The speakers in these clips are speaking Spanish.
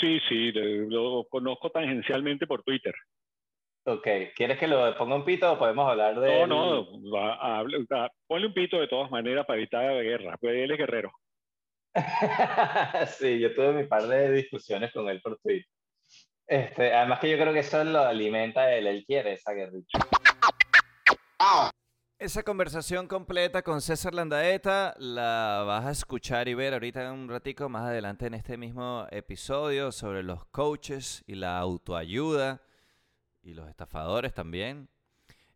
Sí, sí, lo conozco tangencialmente por Twitter. Ok, ¿quieres que lo ponga un pito o podemos hablar de.? No, no, ponle un pito de todas maneras para evitar la guerra, pues él es guerrero. sí, yo tuve mi par de discusiones con él por Twitter. Este, además que yo creo que eso lo alimenta él, él quiere esa guerrilla. Esa conversación completa con César Landaeta la vas a escuchar y ver ahorita un ratico más adelante en este mismo episodio sobre los coaches y la autoayuda y los estafadores también.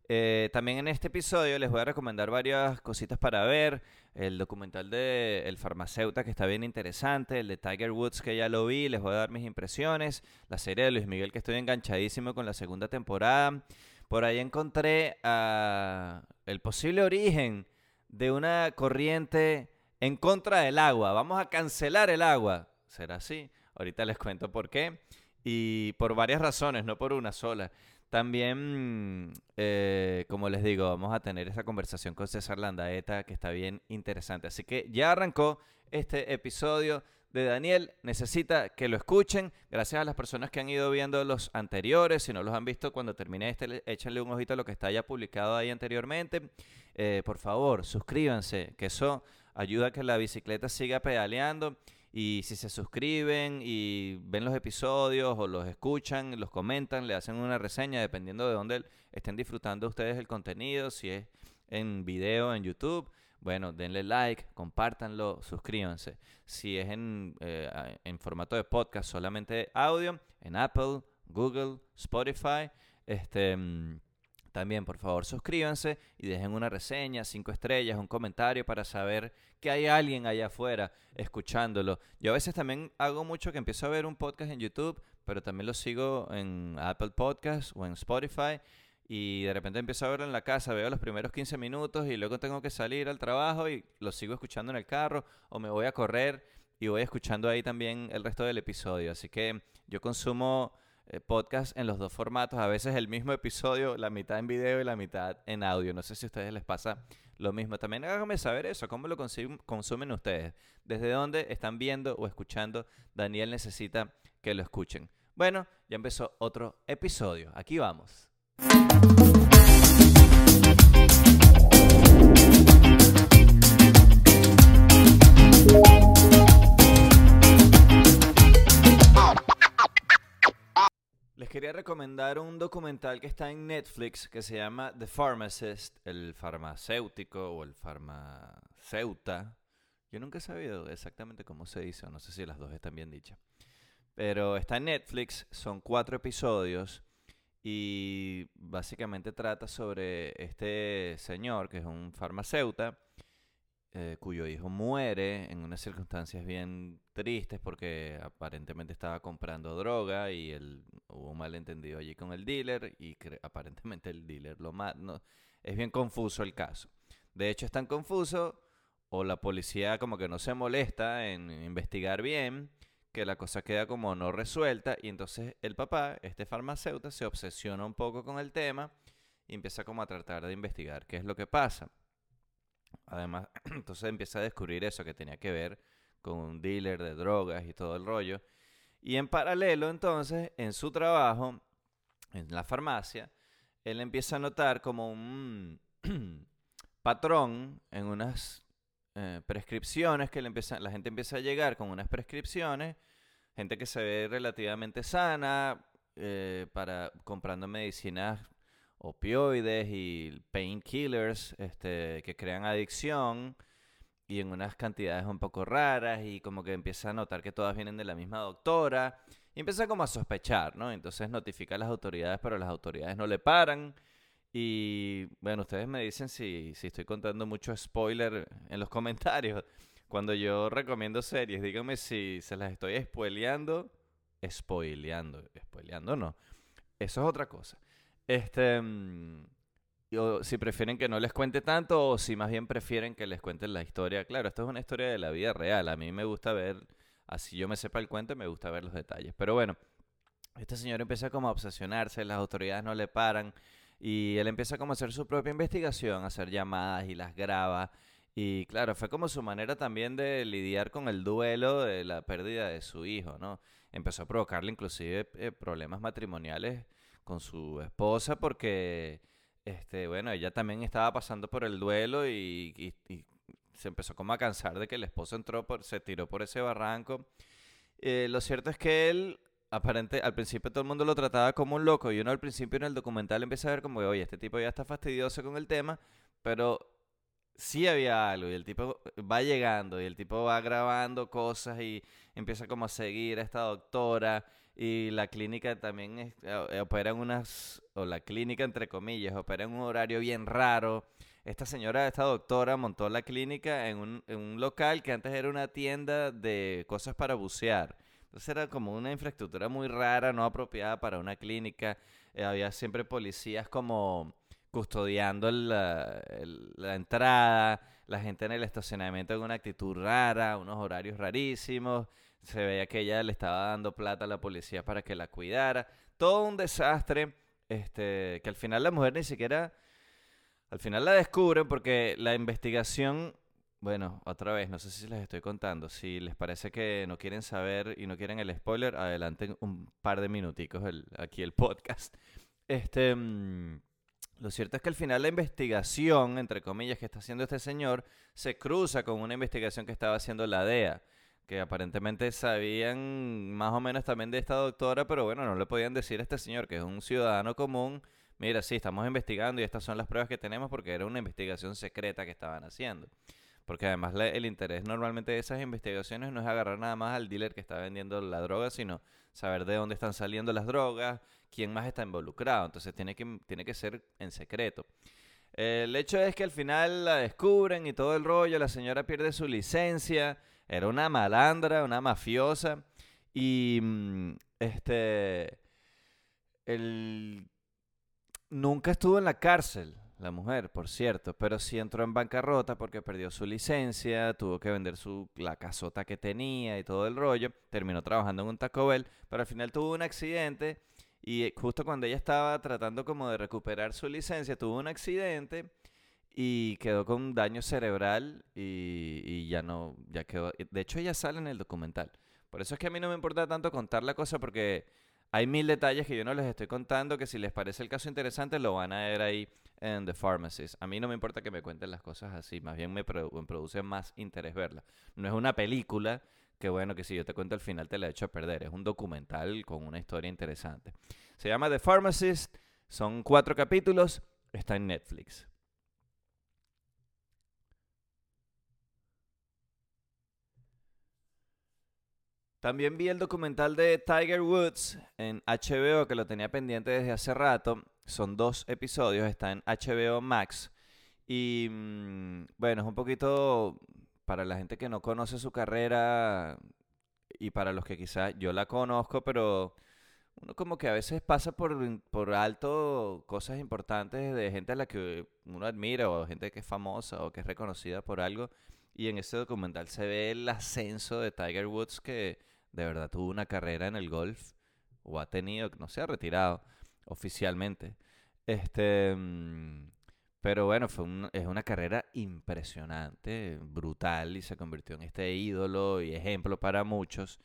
Eh, también en este episodio les voy a recomendar varias cositas para ver. El documental de El Farmacéutico que está bien interesante. El de Tiger Woods que ya lo vi. Les voy a dar mis impresiones. La serie de Luis Miguel que estoy enganchadísimo con la segunda temporada. Por ahí encontré el posible origen de una corriente en contra del agua. Vamos a cancelar el agua. ¿Será así? Ahorita les cuento por qué. Y por varias razones, no por una sola. También, eh, como les digo, vamos a tener esa conversación con César Landaeta que está bien interesante. Así que ya arrancó este episodio de Daniel. Necesita que lo escuchen. Gracias a las personas que han ido viendo los anteriores. Si no los han visto, cuando termine este, échenle un ojito a lo que está ya publicado ahí anteriormente. Eh, por favor, suscríbanse, que eso ayuda a que la bicicleta siga pedaleando. Y si se suscriben y ven los episodios o los escuchan, los comentan, le hacen una reseña dependiendo de dónde estén disfrutando ustedes el contenido, si es en video en YouTube, bueno, denle like, compártanlo, suscríbanse. Si es en, eh, en formato de podcast, solamente audio, en Apple, Google, Spotify, este... Mm, también, por favor, suscríbanse y dejen una reseña, cinco estrellas, un comentario para saber que hay alguien allá afuera escuchándolo. Yo a veces también hago mucho que empiezo a ver un podcast en YouTube, pero también lo sigo en Apple Podcasts o en Spotify. Y de repente empiezo a verlo en la casa, veo los primeros 15 minutos y luego tengo que salir al trabajo y lo sigo escuchando en el carro o me voy a correr y voy escuchando ahí también el resto del episodio. Así que yo consumo eh, podcast en los dos formatos, a veces el mismo episodio, la mitad en video y la mitad en audio. No sé si a ustedes les pasa lo mismo. También háganme saber eso, cómo lo consumen ustedes, desde dónde están viendo o escuchando. Daniel necesita que lo escuchen. Bueno, ya empezó otro episodio. Aquí vamos. Les quería recomendar un documental que está en Netflix que se llama The Pharmacist, el farmacéutico o el farmaceuta. Yo nunca he sabido exactamente cómo se dice, no sé si las dos están bien dichas. Pero está en Netflix, son cuatro episodios y básicamente trata sobre este señor que es un farmacéutico eh, cuyo hijo muere en unas circunstancias bien tristes porque aparentemente estaba comprando droga y él, hubo un malentendido allí con el dealer y aparentemente el dealer lo mató. es bien confuso el caso. De hecho es tan confuso o la policía como que no se molesta en investigar bien que la cosa queda como no resuelta y entonces el papá, este farmacéutico, se obsesiona un poco con el tema y empieza como a tratar de investigar qué es lo que pasa. Además, entonces empieza a descubrir eso que tenía que ver con un dealer de drogas y todo el rollo. Y en paralelo, entonces, en su trabajo, en la farmacia, él empieza a notar como un patrón en unas eh, prescripciones que la gente empieza a llegar con unas prescripciones, gente que se ve relativamente sana, eh, para comprando medicinas opioides y painkillers este, que crean adicción y en unas cantidades un poco raras y como que empieza a notar que todas vienen de la misma doctora y empieza como a sospechar, ¿no? Entonces notifica a las autoridades, pero las autoridades no le paran. Y bueno, ustedes me dicen si, si estoy contando mucho spoiler en los comentarios. Cuando yo recomiendo series, díganme si se las estoy spoileando. Spoileando, spoileando no. Eso es otra cosa. Este, mm, si prefieren que no les cuente tanto o si más bien prefieren que les cuenten la historia. Claro, esto es una historia de la vida real. A mí me gusta ver, así yo me sepa el cuento, me gusta ver los detalles. Pero bueno, este señor empieza como a obsesionarse, las autoridades no le paran y él empieza como a hacer su propia investigación, a hacer llamadas y las graba Y claro, fue como su manera también de lidiar con el duelo de la pérdida de su hijo, ¿no? Empezó a provocarle inclusive eh, problemas matrimoniales con su esposa porque, este, bueno, ella también estaba pasando por el duelo y, se empezó como a cansar de que el esposo entró por, se tiró por ese barranco. Eh, lo cierto es que él, aparente, al principio todo el mundo lo trataba como un loco y uno al principio en el documental empieza a ver como, oye, este tipo ya está fastidioso con el tema, pero sí había algo y el tipo va llegando y el tipo va grabando cosas y empieza como a seguir a esta doctora y la clínica también es- eh, opera en unas, o la clínica entre comillas, opera en un horario bien raro. Esta señora, esta doctora montó la clínica en un, en un local que antes era una tienda de cosas para bucear. Entonces era como una infraestructura muy rara, no apropiada para una clínica. Eh, había siempre policías como custodiando la, entrada, la gente en el estacionamiento con una actitud rara, unos horarios rarísimos. Se veía que ella le estaba dando plata a la policía para que la cuidara. Todo un desastre, este, que al final la mujer ni siquiera, al final la descubren porque la investigación, bueno, otra vez, no sé si les estoy contando, si les parece que no quieren saber y no quieren el spoiler, adelanten un par de minuticos el- aquí el podcast. Este, mm, lo cierto es que al final la investigación, entre comillas, que está haciendo este señor, se cruza con una investigación que estaba haciendo la DEA, que aparentemente sabían más o menos también de esta doctora, pero bueno, no le podían decir a este señor, que es un ciudadano común, mira, sí, estamos investigando y estas son las pruebas que tenemos porque era una investigación secreta que estaban haciendo. Porque además el interés normalmente de esas investigaciones no es agarrar nada más al dealer que está vendiendo la droga, sino saber de dónde están saliendo las drogas, quién más está involucrado. Entonces tiene que, tiene que ser en secreto. El hecho es que al final la descubren y todo el rollo, la señora pierde su licencia, era una malandra, una mafiosa, y mm, este, el, nunca estuvo en la cárcel, la mujer, por cierto, pero sí entró en bancarrota porque perdió su licencia, tuvo que vender su, la casota que tenía y todo el rollo, terminó trabajando en un Taco Bell, pero al final tuvo un accidente y eh, justo cuando ella estaba tratando como de recuperar su licencia, tuvo un accidente y quedó con un daño cerebral y, y ya no, ya quedó. De hecho, ella sale en el documental. Por eso es que a mí no me importa tanto contar la cosa porque hay mil detalles que yo no les estoy contando que si les parece el caso interesante lo van a ver ahí en The Pharmacist. A mí no me importa que me cuenten las cosas así, más bien me, produ- produce más interés verla. No es una película que bueno, que si yo te cuento el final te la he hecho a perder. Es un documental con una historia interesante. Se llama The Pharmacist, son cuatro capítulos, está en Netflix. También vi el documental de Tiger Woods en HBO, que lo tenía pendiente desde hace rato. Son dos episodios, está en HBO Max. Y mm, bueno, es un poquito para la gente que no conoce su carrera y para los que quizás yo la conozco, pero uno como que a veces pasa por, por alto cosas importantes de gente a la que uno admira o gente que es famosa o que es reconocida por algo. Y en ese documental se ve el ascenso de Tiger Woods que de verdad tuvo una carrera en el golf o ha tenido, no se ha retirado oficialmente. Este, mm, pero bueno, fue un- es una carrera impresionante, brutal y se convirtió en este ídolo y ejemplo para muchos.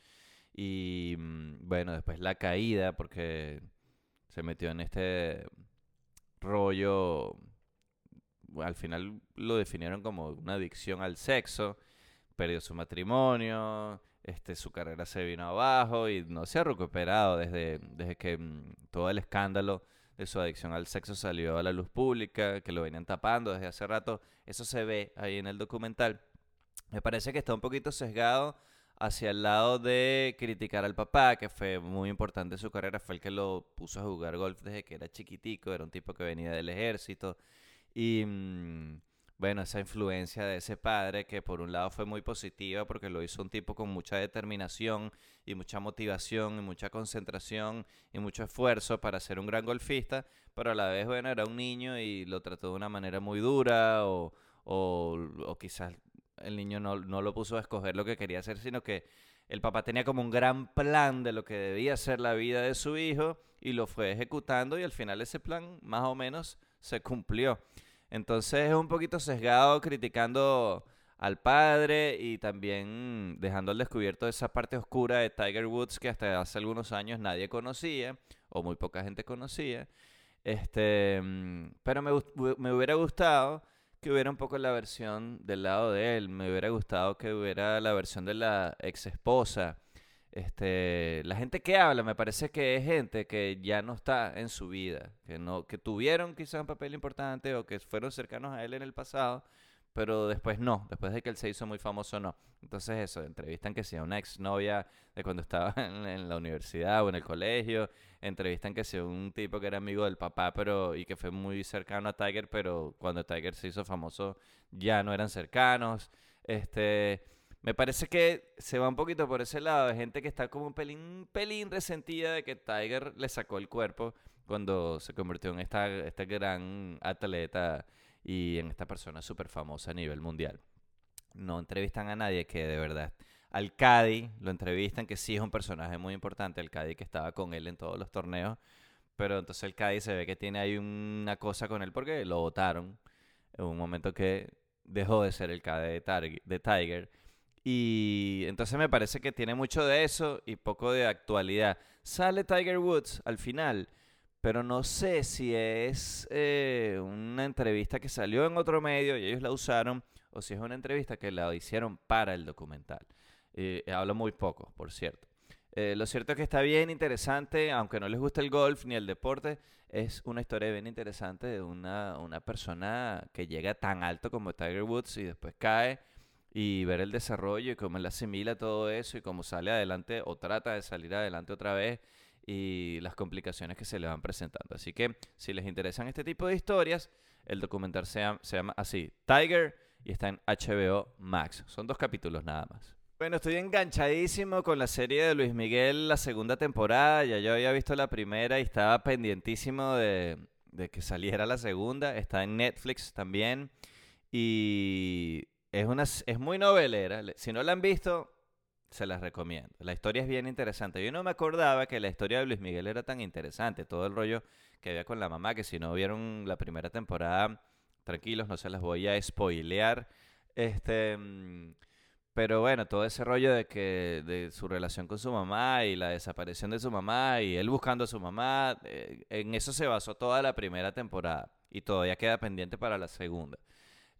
Y mm, bueno, después la caída porque se metió en este rollo, al final lo definieron como una adicción al sexo, perdió su matrimonio, este, su carrera se vino abajo y no se ha recuperado desde, desde que mm, todo el escándalo de su adicción al sexo salió a la luz pública, que lo venían tapando desde hace rato. Eso se ve ahí en el documental. Me parece que está un poquito sesgado hacia el lado de criticar al papá, que fue muy importante en su carrera, fue el que lo puso a jugar golf desde que era chiquitico, era un tipo que venía del ejército. Y mm, bueno, esa influencia de ese padre que por un lado fue muy positiva porque lo hizo un tipo con mucha determinación y mucha motivación y mucha concentración y mucho esfuerzo para ser un gran golfista, pero a la vez, bueno, era un niño y lo trató de una manera muy dura o, o, o quizás el niño no, no lo puso a escoger lo que quería hacer, sino que el papá tenía como un gran plan de lo que debía ser la vida de su hijo y lo fue ejecutando y al final ese plan más o menos se cumplió. Entonces es un poquito sesgado criticando al padre y también dejando al descubierto esa parte oscura de Tiger Woods que hasta hace algunos años nadie conocía o muy poca gente conocía. Este, mm, pero me, me hubiera gustado que hubiera un poco la versión del lado de él. Me hubiera gustado que hubiera la versión de la ex esposa. Este, la gente que habla me parece que es gente que ya no está en su vida, que no, que tuvieron quizás un papel importante o que fueron cercanos a él en el pasado, pero después no, después de que él se hizo muy famoso no. Entonces eso, entrevistan que sea una exnovia de cuando estaba en, la universidad o en el colegio, entrevistan que sea un tipo que era amigo del papá pero y que fue muy cercano a Tiger, pero cuando Tiger se hizo famoso ya no eran cercanos. Este, me parece que se va un poquito por ese lado de gente que está como un pelín, pelín resentida de que Tiger le sacó el cuerpo cuando se convirtió en esta, este gran atleta y en esta persona súper famosa a nivel mundial. No entrevistan a nadie que de verdad. Al Cadi lo entrevistan, que sí es un personaje muy importante, el Cadi que estaba con él en todos los torneos, pero entonces el Cadi se ve que tiene ahí una cosa con él porque lo votaron en un momento que dejó de ser el Cadi de Tiger. Y entonces me parece que tiene mucho de eso y poco de actualidad. Sale Tiger Woods al final pero no sé si es eh, una entrevista que salió en otro medio y ellos la usaron, o si es una entrevista que la hicieron para el documental. Eh, hablo muy poco, por cierto. Eh, lo cierto es que está bien interesante, aunque no les guste el golf ni el deporte, es una historia bien interesante de una, una persona que llega tan alto como Tiger Woods y después cae y ver el desarrollo y cómo él asimila todo eso y cómo sale adelante o trata de salir adelante otra vez y las complicaciones que se le van presentando. Así que si les interesan este tipo de historias, el documental se llama, se llama así, Tiger, y está en HBO Max. Son dos capítulos nada más. Bueno, estoy enganchadísimo con la serie de Luis Miguel, la segunda temporada. Ya yo había visto la primera y estaba pendientísimo de, de que saliera la segunda. Está en Netflix también. Y es, una, es muy novelera. Si no la han visto, se las recomiendo. La historia es bien interesante. Yo no me acordaba que la historia de Luis Miguel era tan interesante. Todo el rollo que había con la mamá, que si no vieron la primera temporada, tranquilos, no se las voy a spoilear. Este, pero bueno, todo ese rollo de que de su relación con su mamá y la desaparición de su mamá y él buscando a su mamá, eh, en eso se basó toda la primera temporada y todavía queda pendiente para la segunda.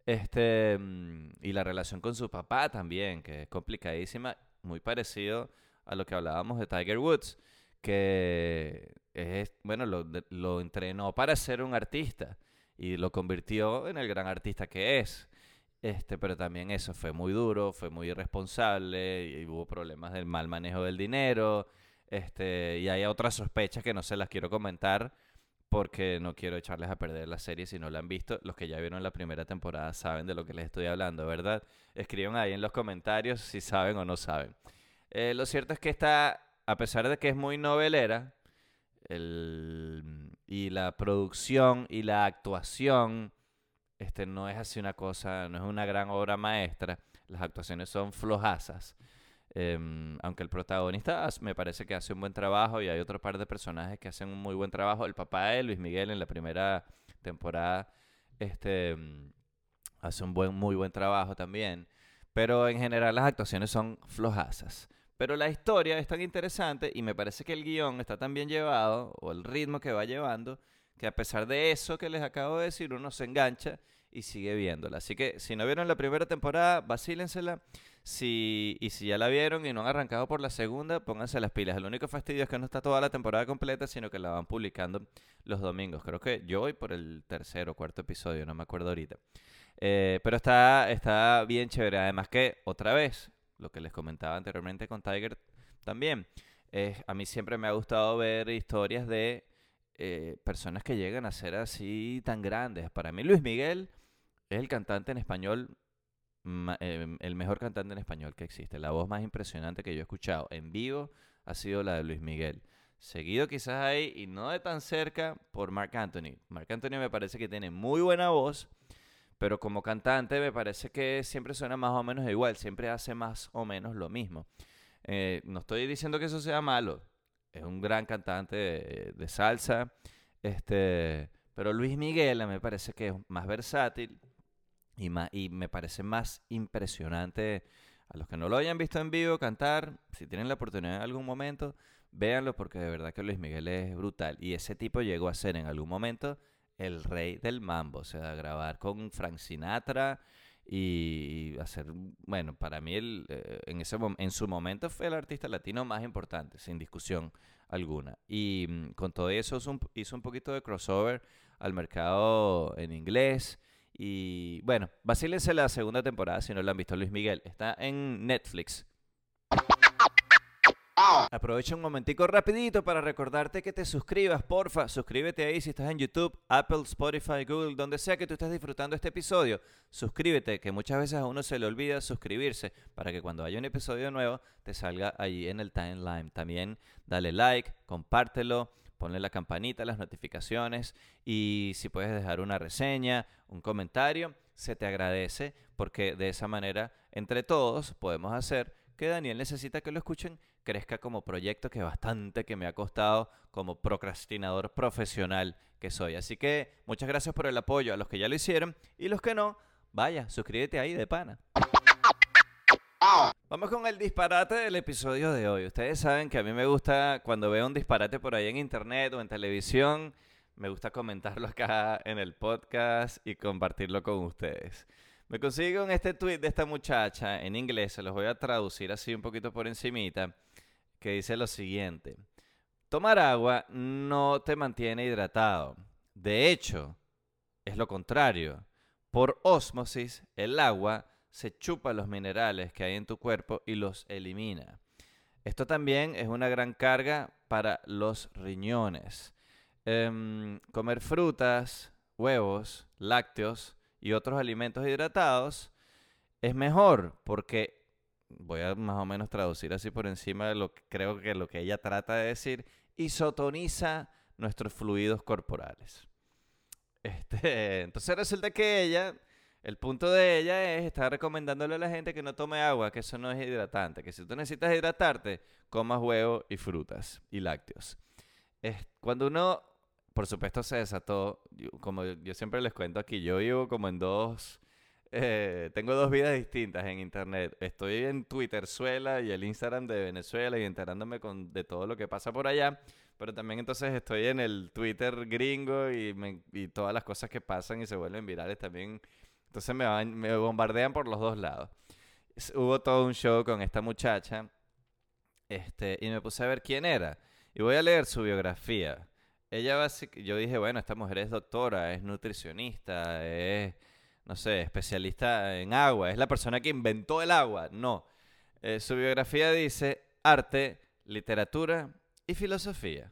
Este, mm, y la relación con su papá también, que es complicadísima muy parecido a lo que hablábamos de Tiger Woods, que es, bueno, lo, entrenó para ser un artista y lo convirtió en el gran artista que es. Este, pero también eso fue muy duro, fue muy irresponsable y hubo problemas del mal manejo del dinero. Este, y hay otras sospechas que no se las quiero comentar porque no quiero echarles a perder la serie si no la han visto. Los que ya vieron la primera temporada saben de lo que les estoy hablando, ¿verdad? Escriban ahí en los comentarios si saben o no saben. Eh, lo cierto es que está, a pesar de que es muy novelera, y la producción y la actuación este, no es así una cosa, no es una gran obra maestra. Las actuaciones son flojazas. Em, aunque el protagonista me parece que hace un buen trabajo y hay otro par de personajes que hacen un muy buen trabajo. El papá de Luis Miguel en la primera temporada este, em, hace un buen, muy buen trabajo también. Pero en general las actuaciones son flojazas. Pero la historia es tan interesante y me parece que el guion está tan bien llevado, o el ritmo que va llevando, que a pesar de eso que les acabo de decir, uno se engancha y sigue viéndola. Así que si no vieron la primera temporada, vacílensela. Si, y si ya la vieron y no han arrancado por la segunda, pónganse las pilas. El único fastidio es que no está toda la temporada completa, sino que la van publicando los domingos. Creo que yo voy por el tercer o cuarto episodio, no me acuerdo ahorita. Eh, pero está, está bien chévere. Además que, otra vez, lo que les comentaba anteriormente con Tiger también, a mí siempre me ha gustado ver historias de eh, personas que llegan a ser así tan grandes. Para mí Luis Miguel es el cantante en español Em, el mejor cantante en español que existe. La voz más impresionante que yo he escuchado en vivo ha sido la de Luis Miguel. Seguido quizás ahí, y no de tan cerca, por Mark Anthony. Mark Anthony me parece que tiene muy buena voz, pero como cantante me parece que siempre suena más o menos igual, siempre hace más o menos lo mismo. Eh, no estoy diciendo que eso sea malo, es un gran cantante de, de salsa, este, Pero Luis Miguel me parece que es más versátil y, más, y me parece más impresionante. A los que no lo hayan visto en vivo cantar, si tienen la oportunidad en algún momento, véanlo porque de verdad que Luis Miguel es brutal. Y ese tipo llegó a ser en algún momento el rey del mambo, o sea, grabar con Frank Sinatra y hacer, bueno, para mí el, eh, en, ese, en su momento fue el artista latino más importante, sin discusión alguna. Y mm, con todo eso hizo un, hizo un poquito de crossover al mercado en inglés. Y bueno, vacílense la segunda temporada si no lo han visto Luis Miguel. Está en Netflix. Aprovecha un momentico rapidito para recordarte que te suscribas, porfa. Suscríbete ahí si estás en YouTube, Apple, Spotify, Google, donde sea que tú estés disfrutando este episodio. Suscríbete, que muchas veces a uno se le olvida suscribirse para que cuando haya un episodio nuevo te salga ahí en el timeline. También dale like, compártelo, ponle la campanita, las notificaciones y si puedes dejar una reseña, un comentario, se te agradece porque de esa manera entre todos podemos hacer que Daniel necesita que lo escuchen crezca como proyecto que bastante que me ha costado como procrastinador profesional que soy. Así que muchas gracias por el apoyo a los que ya lo hicieron y los que no, vaya, suscríbete ahí de pana. Vamos con el disparate del episodio de hoy. Ustedes saben que a mí me gusta cuando veo un disparate por ahí en internet o en televisión, me gusta comentarlo acá en el podcast y compartirlo con ustedes. Me consigo en este tweet de esta muchacha en inglés, se los voy a traducir así un poquito por encimita que dice lo siguiente. Tomar agua no te mantiene hidratado. De hecho, es lo contrario. Por ósmosis, el agua se chupa los minerales que hay en tu cuerpo y los elimina. Esto también es una gran carga para los riñones. Em, comer frutas, huevos, lácteos y otros alimentos hidratados es mejor porque voy a más o menos traducir así por encima de lo que creo que lo que ella trata de decir, isotoniza nuestros fluidos corporales. Este, entonces resulta que ella, el punto de ella es estar recomendándole a la gente que no tome agua, que eso no es hidratante, que si tú necesitas hidratarte, comas huevos y frutas y lácteos. Es, cuando uno, por supuesto, se desató, como yo siempre les cuento aquí, yo vivo como en dos eh, tengo dos vidas distintas en internet. Estoy en Twitter Suela y el Instagram de Venezuela y enterándome con, de todo lo que pasa por allá. Pero también entonces estoy en el Twitter gringo y, y todas las cosas que pasan y se vuelven virales también. Entonces me, me bombardean por los dos lados. Hubo todo un show con esta muchacha este, y me puse a ver quién era. Y voy a leer su biografía. Ella yo dije, bueno, esta mujer es doctora, es nutricionista, es no sé, especialista en agua, es la persona que inventó el agua. No. Eh, su biografía dice arte, literatura y filosofía.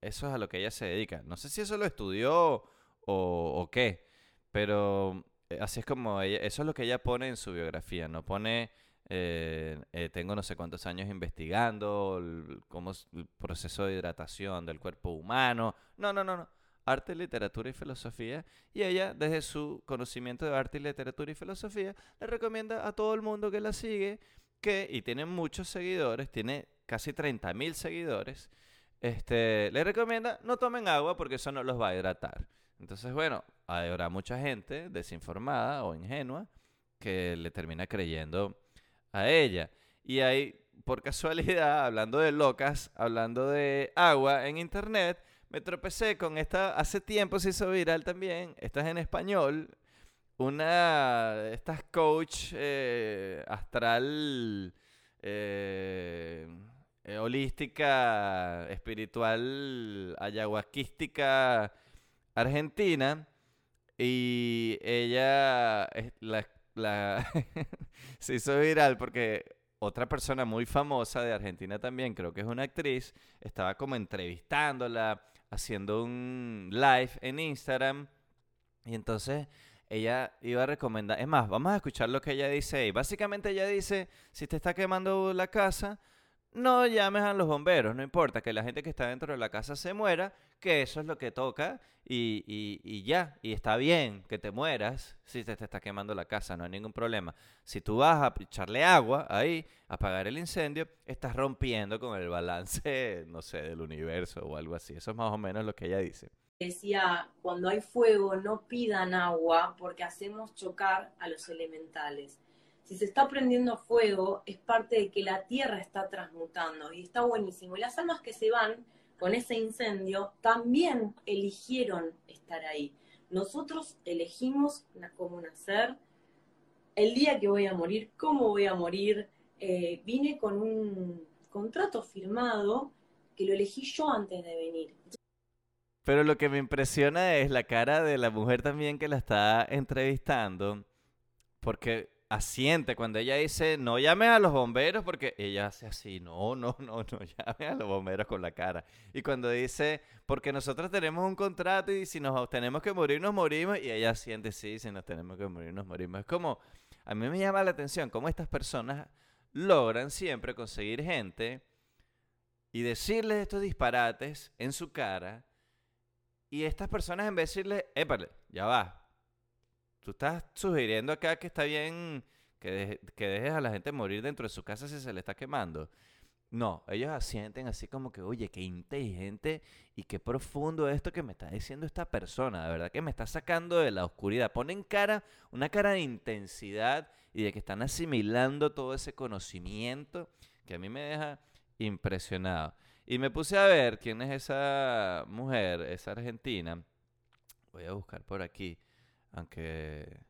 Eso es a lo que ella se dedica. No sé si eso lo estudió o, qué, pero así es como ella, eso es lo que ella pone en su biografía. No pone, eh, tengo no sé cuántos años investigando es el proceso de hidratación del cuerpo humano. No, no, no, no arte, literatura y filosofía. Y ella, desde su conocimiento de arte, literatura y filosofía, le recomienda a todo el mundo que la sigue, que, y tiene muchos seguidores, tiene casi 30.000 seguidores, este, le recomienda no tomen agua porque eso no los va a hidratar. Entonces, bueno, habrá mucha gente desinformada o ingenua que le termina creyendo a ella. Y hay, por casualidad, hablando de locas, hablando de agua en internet, me tropecé con esta, hace tiempo se hizo viral también, esta es en español, una estas coach eh, astral, eh, eh, holística, espiritual, ayahuasquística argentina, y ella la, se hizo viral porque otra persona muy famosa de Argentina también, creo que es una actriz, estaba como entrevistándola, haciendo un live en Instagram. Y entonces ella iba a recomendar, es más, vamos a escuchar lo que ella dice. Y básicamente ella dice, si te está quemando la casa, no llames a los bomberos, no importa que la gente que está dentro de la casa se muera, que eso es lo que toca y, y, ya, y está bien que te mueras si te, te, está quemando la casa, no hay ningún problema. Si tú vas a echarle agua ahí, apagar el incendio, estás rompiendo con el balance, no sé, del universo o algo así. Eso es más o menos lo que ella dice. decía, cuando hay fuego no pidan agua porque hacemos chocar a los elementales. Si se está prendiendo fuego es parte de que la tierra está transmutando y está buenísimo. Y las almas que se van con ese incendio también eligieron estar ahí. Nosotros elegimos cómo nacer, el día que voy a morir, cómo voy a morir. Eh, vine con un contrato firmado que lo elegí yo antes de venir. Pero lo que me impresiona es la cara de la mujer también que la está entrevistando, porque asiente cuando ella dice, no llames a los bomberos, porque ella hace así, no, no, no, no llames a los bomberos con la cara. Y cuando dice, porque nosotros tenemos un contrato y si nos tenemos que morir, nos morimos, y ella asiente, sí, si nos tenemos que morir, nos morimos. Es como, a mí me llama la atención cómo estas personas logran siempre conseguir gente y decirles estos disparates en su cara y estas personas en vez de decirle, épale, ya va. Tú estás sugiriendo acá que está bien que, que dejes a la gente morir dentro de su casa si se le está quemando. No, ellos asienten así como que, oye, qué inteligente y qué profundo esto que me está diciendo esta persona. De verdad que me está sacando de la oscuridad. Ponen cara, una cara de intensidad y de que están asimilando todo ese conocimiento que a mí me deja impresionado. Y me puse a ver quién es esa mujer, esa argentina. Voy a buscar por aquí, aunque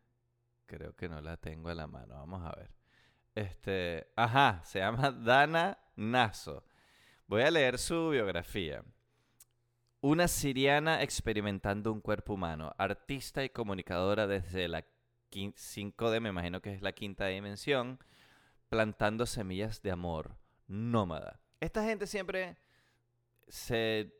creo que no la tengo a la mano. Vamos a ver. Este, ajá, se llama Dana Naso. Voy a leer su biografía. Una siriana experimentando un cuerpo humano, artista y comunicadora desde la 5D, me imagino que es la quinta dimensión, plantando semillas de amor, nómada. Esta gente siempre se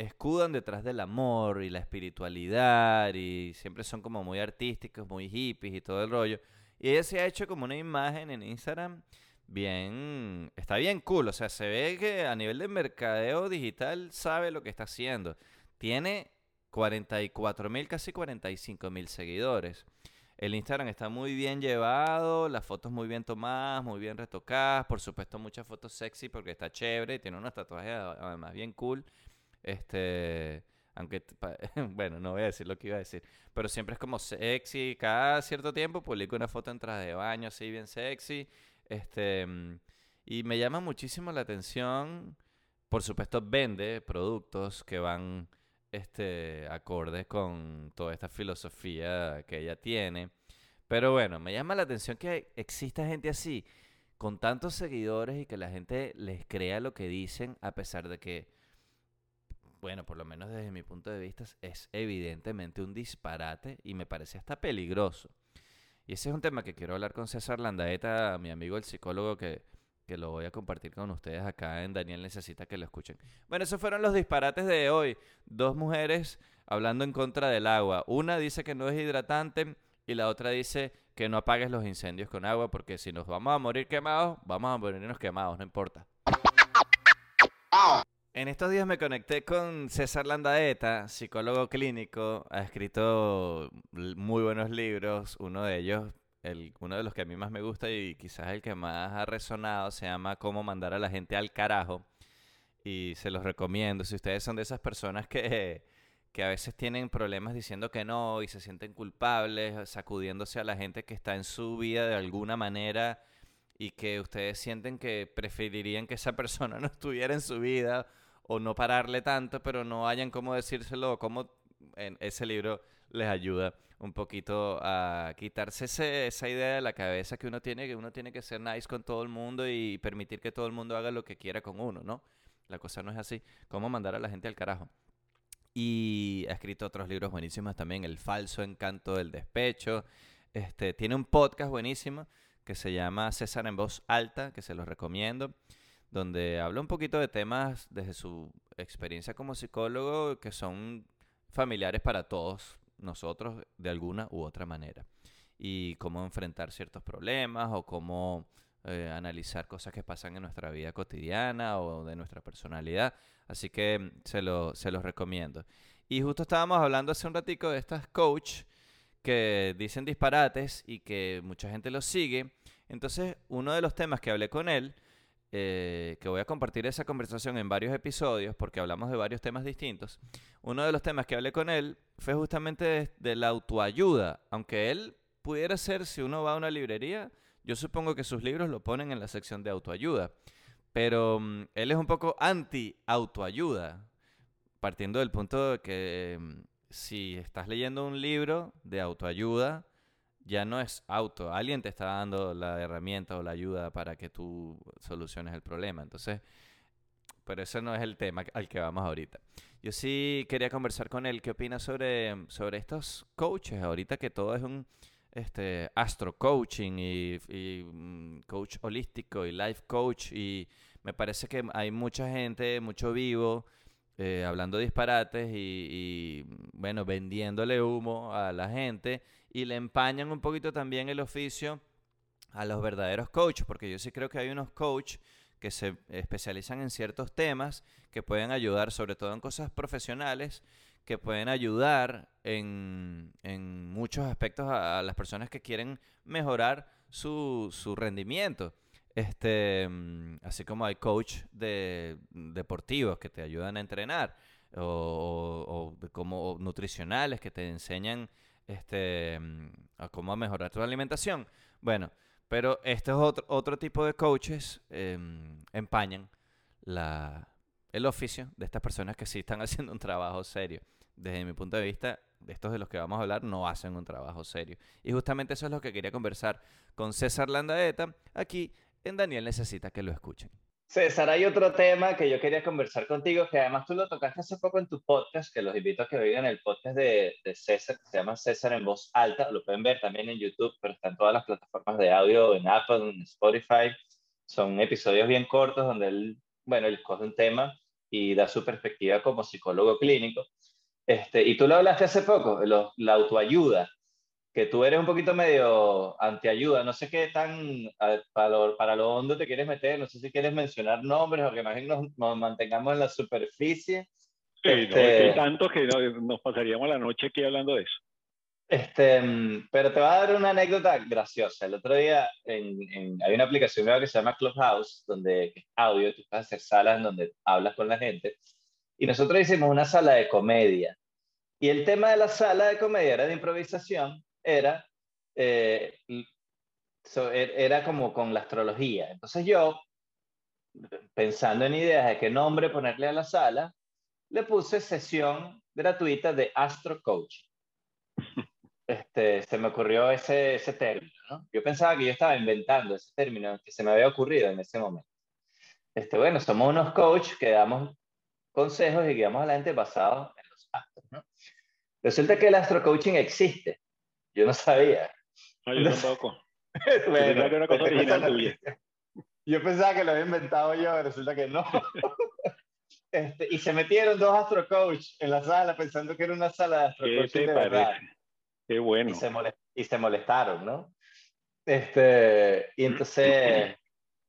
escudan detrás del amor y la espiritualidad y siempre son como muy artísticos, muy hippies y todo el rollo. Y ella se ha hecho como una imagen en Instagram bien, está bien cool, o sea, se ve que a nivel de mercadeo digital sabe lo que está haciendo. Tiene 44 mil, casi 45 mil seguidores. El Instagram está muy bien llevado, las fotos muy bien tomadas, muy bien retocadas, por supuesto muchas fotos sexy porque está chévere, tiene unos tatuajes además bien cool. Este, aunque, bueno, no voy a decir lo que iba a decir, pero siempre es como sexy, cada cierto tiempo publico una foto en traje de baño así bien sexy. Este, y me llama muchísimo la atención, por supuesto vende productos que van este, acorde con toda esta filosofía que ella tiene. Pero bueno, me llama la atención que exista gente así, con tantos seguidores y que la gente les crea lo que dicen, a pesar de que, bueno, por lo menos desde mi punto de vista, es evidentemente un disparate y me parece hasta peligroso. Y ese es un tema que quiero hablar con César Landaeta, mi amigo el psicólogo que que lo voy a compartir con ustedes acá en Daniel Necesita que lo escuchen. Bueno, esos fueron los disparates de hoy. Dos mujeres hablando en contra del agua. Una dice que no es hidratante y la otra dice que no apagues los incendios con agua porque si nos vamos a morir quemados, vamos a morirnos quemados, no importa. En estos días me conecté con César Landaeta, psicólogo clínico, ha escrito muy buenos libros, uno de ellos el, uno de los que a mí más me gusta y quizás el que más ha resonado se llama Cómo mandar a la gente al carajo. Y se los recomiendo. Si ustedes son de esas personas que, que a veces tienen problemas diciendo que no y se sienten culpables, sacudiéndose a la gente que está en su vida de alguna manera y que ustedes sienten que preferirían que esa persona no estuviera en su vida o no pararle tanto, pero no hayan cómo decírselo cómo en ese libro les ayuda un poquito a quitarse esa idea de la cabeza que uno tiene, que uno tiene que ser nice con todo el mundo y permitir que todo el mundo haga lo que quiera con uno, ¿no? La cosa no es así. ¿Cómo mandar a la gente al carajo? Y ha escrito otros libros buenísimos también, El falso encanto del despecho. Este, tiene un podcast buenísimo que se llama César en voz alta, que se los recomiendo, donde habla un poquito de temas desde su experiencia como psicólogo que son familiares para todos, nosotros de alguna u otra manera. Y cómo enfrentar ciertos problemas o cómo eh, analizar cosas que pasan en nuestra vida cotidiana o de nuestra personalidad. Así que se, lo, se los recomiendo. Y justo estábamos hablando hace un ratico de estas coach que dicen disparates y que mucha gente los sigue. Entonces, uno de los temas que hablé con él eh, que voy a compartir esa conversación en varios episodios porque hablamos de varios temas distintos. Uno de los temas que hablé con él fue justamente de, la autoayuda, aunque él pudiera ser, si uno va a una librería, yo supongo que sus libros lo ponen en la sección de autoayuda, pero mm, él es un poco anti-autoayuda, partiendo del punto de que mm, si estás leyendo un libro de autoayuda, ya no es auto. Alguien te está dando la herramienta o la ayuda para que tú soluciones el problema. Entonces, pero ese no es el tema al que vamos ahorita. Yo sí quería conversar con él. ¿Qué opina sobre, sobre estos coaches? Ahorita que todo es un este, astro coaching y, mm, coach holístico y life coach. Y me parece que hay mucha gente, mucho vivo, eh, hablando disparates y, bueno, vendiéndole humo a la gente y le empañan un poquito también el oficio a los verdaderos coaches, porque yo sí creo que hay unos coaches que se especializan en ciertos temas que pueden ayudar, sobre todo en cosas profesionales, que pueden ayudar en, muchos aspectos a, las personas que quieren mejorar su, su rendimiento. Este, mm, así como hay coach de deportivos que te ayudan a entrenar o, como nutricionales que te enseñan este, mm, a cómo mejorar tu alimentación. Bueno, pero este es otro, otro tipo de coaches em, empañan la, el oficio de estas personas que sí están haciendo un trabajo serio. Desde mi punto de vista, de estos de los que vamos a hablar no hacen un trabajo serio. Y justamente eso es lo que quería conversar con César Landaeta aquí en Daniel Necesita que lo escuchen. César, hay otro tema que yo quería conversar contigo, que además tú lo tocaste hace poco en tu podcast, que los invito a que oigan el podcast de, César, que se llama César en voz alta, lo pueden ver también en YouTube, pero está en todas las plataformas de audio, en Apple, en Spotify. Son episodios bien cortos donde él, bueno, él coge un tema y da su perspectiva como psicólogo clínico. Este, y tú lo hablaste hace poco, la autoayuda que tú eres un poquito medio antiayuda, no sé qué tan para, lo, para lo hondo te quieres meter, no sé si quieres mencionar nombres o que más bien nos, nos mantengamos en la superficie. Sí, este, no, tanto que nos pasaríamos la noche aquí hablando de eso. Este, pero te voy a dar una anécdota graciosa. El otro día en, hay una aplicación nueva que se llama Clubhouse, donde es audio, tú puedes hacer salas donde hablas con la gente. Y nosotros hicimos una sala de comedia. Y el tema de la sala de comedia era de improvisación, era, eh, e, era como con la astrología. Entonces yo, pensando en ideas de qué nombre ponerle a la sala, le puse sesión gratuita de Astro Coaching. Este, se me ocurrió ese, ese término. ¿no? Yo pensaba que yo estaba inventando ese término que se me había ocurrido en ese momento. Este, bueno, somos unos coaches que damos consejos y guiamos a la gente basados en los astros. ¿no? Resulta que el astro coaching existe. Yo no sabía. No, yo tampoco. bueno, yo, cosa original tuya. yo pensaba que lo había inventado yo, resulta que no. Este, y se metieron dos Astro Coach en la sala pensando que era una sala de Astro Coach. ¿Qué te parece? Qué bueno. Y se, y se, molestaron, ¿no? Este, y entonces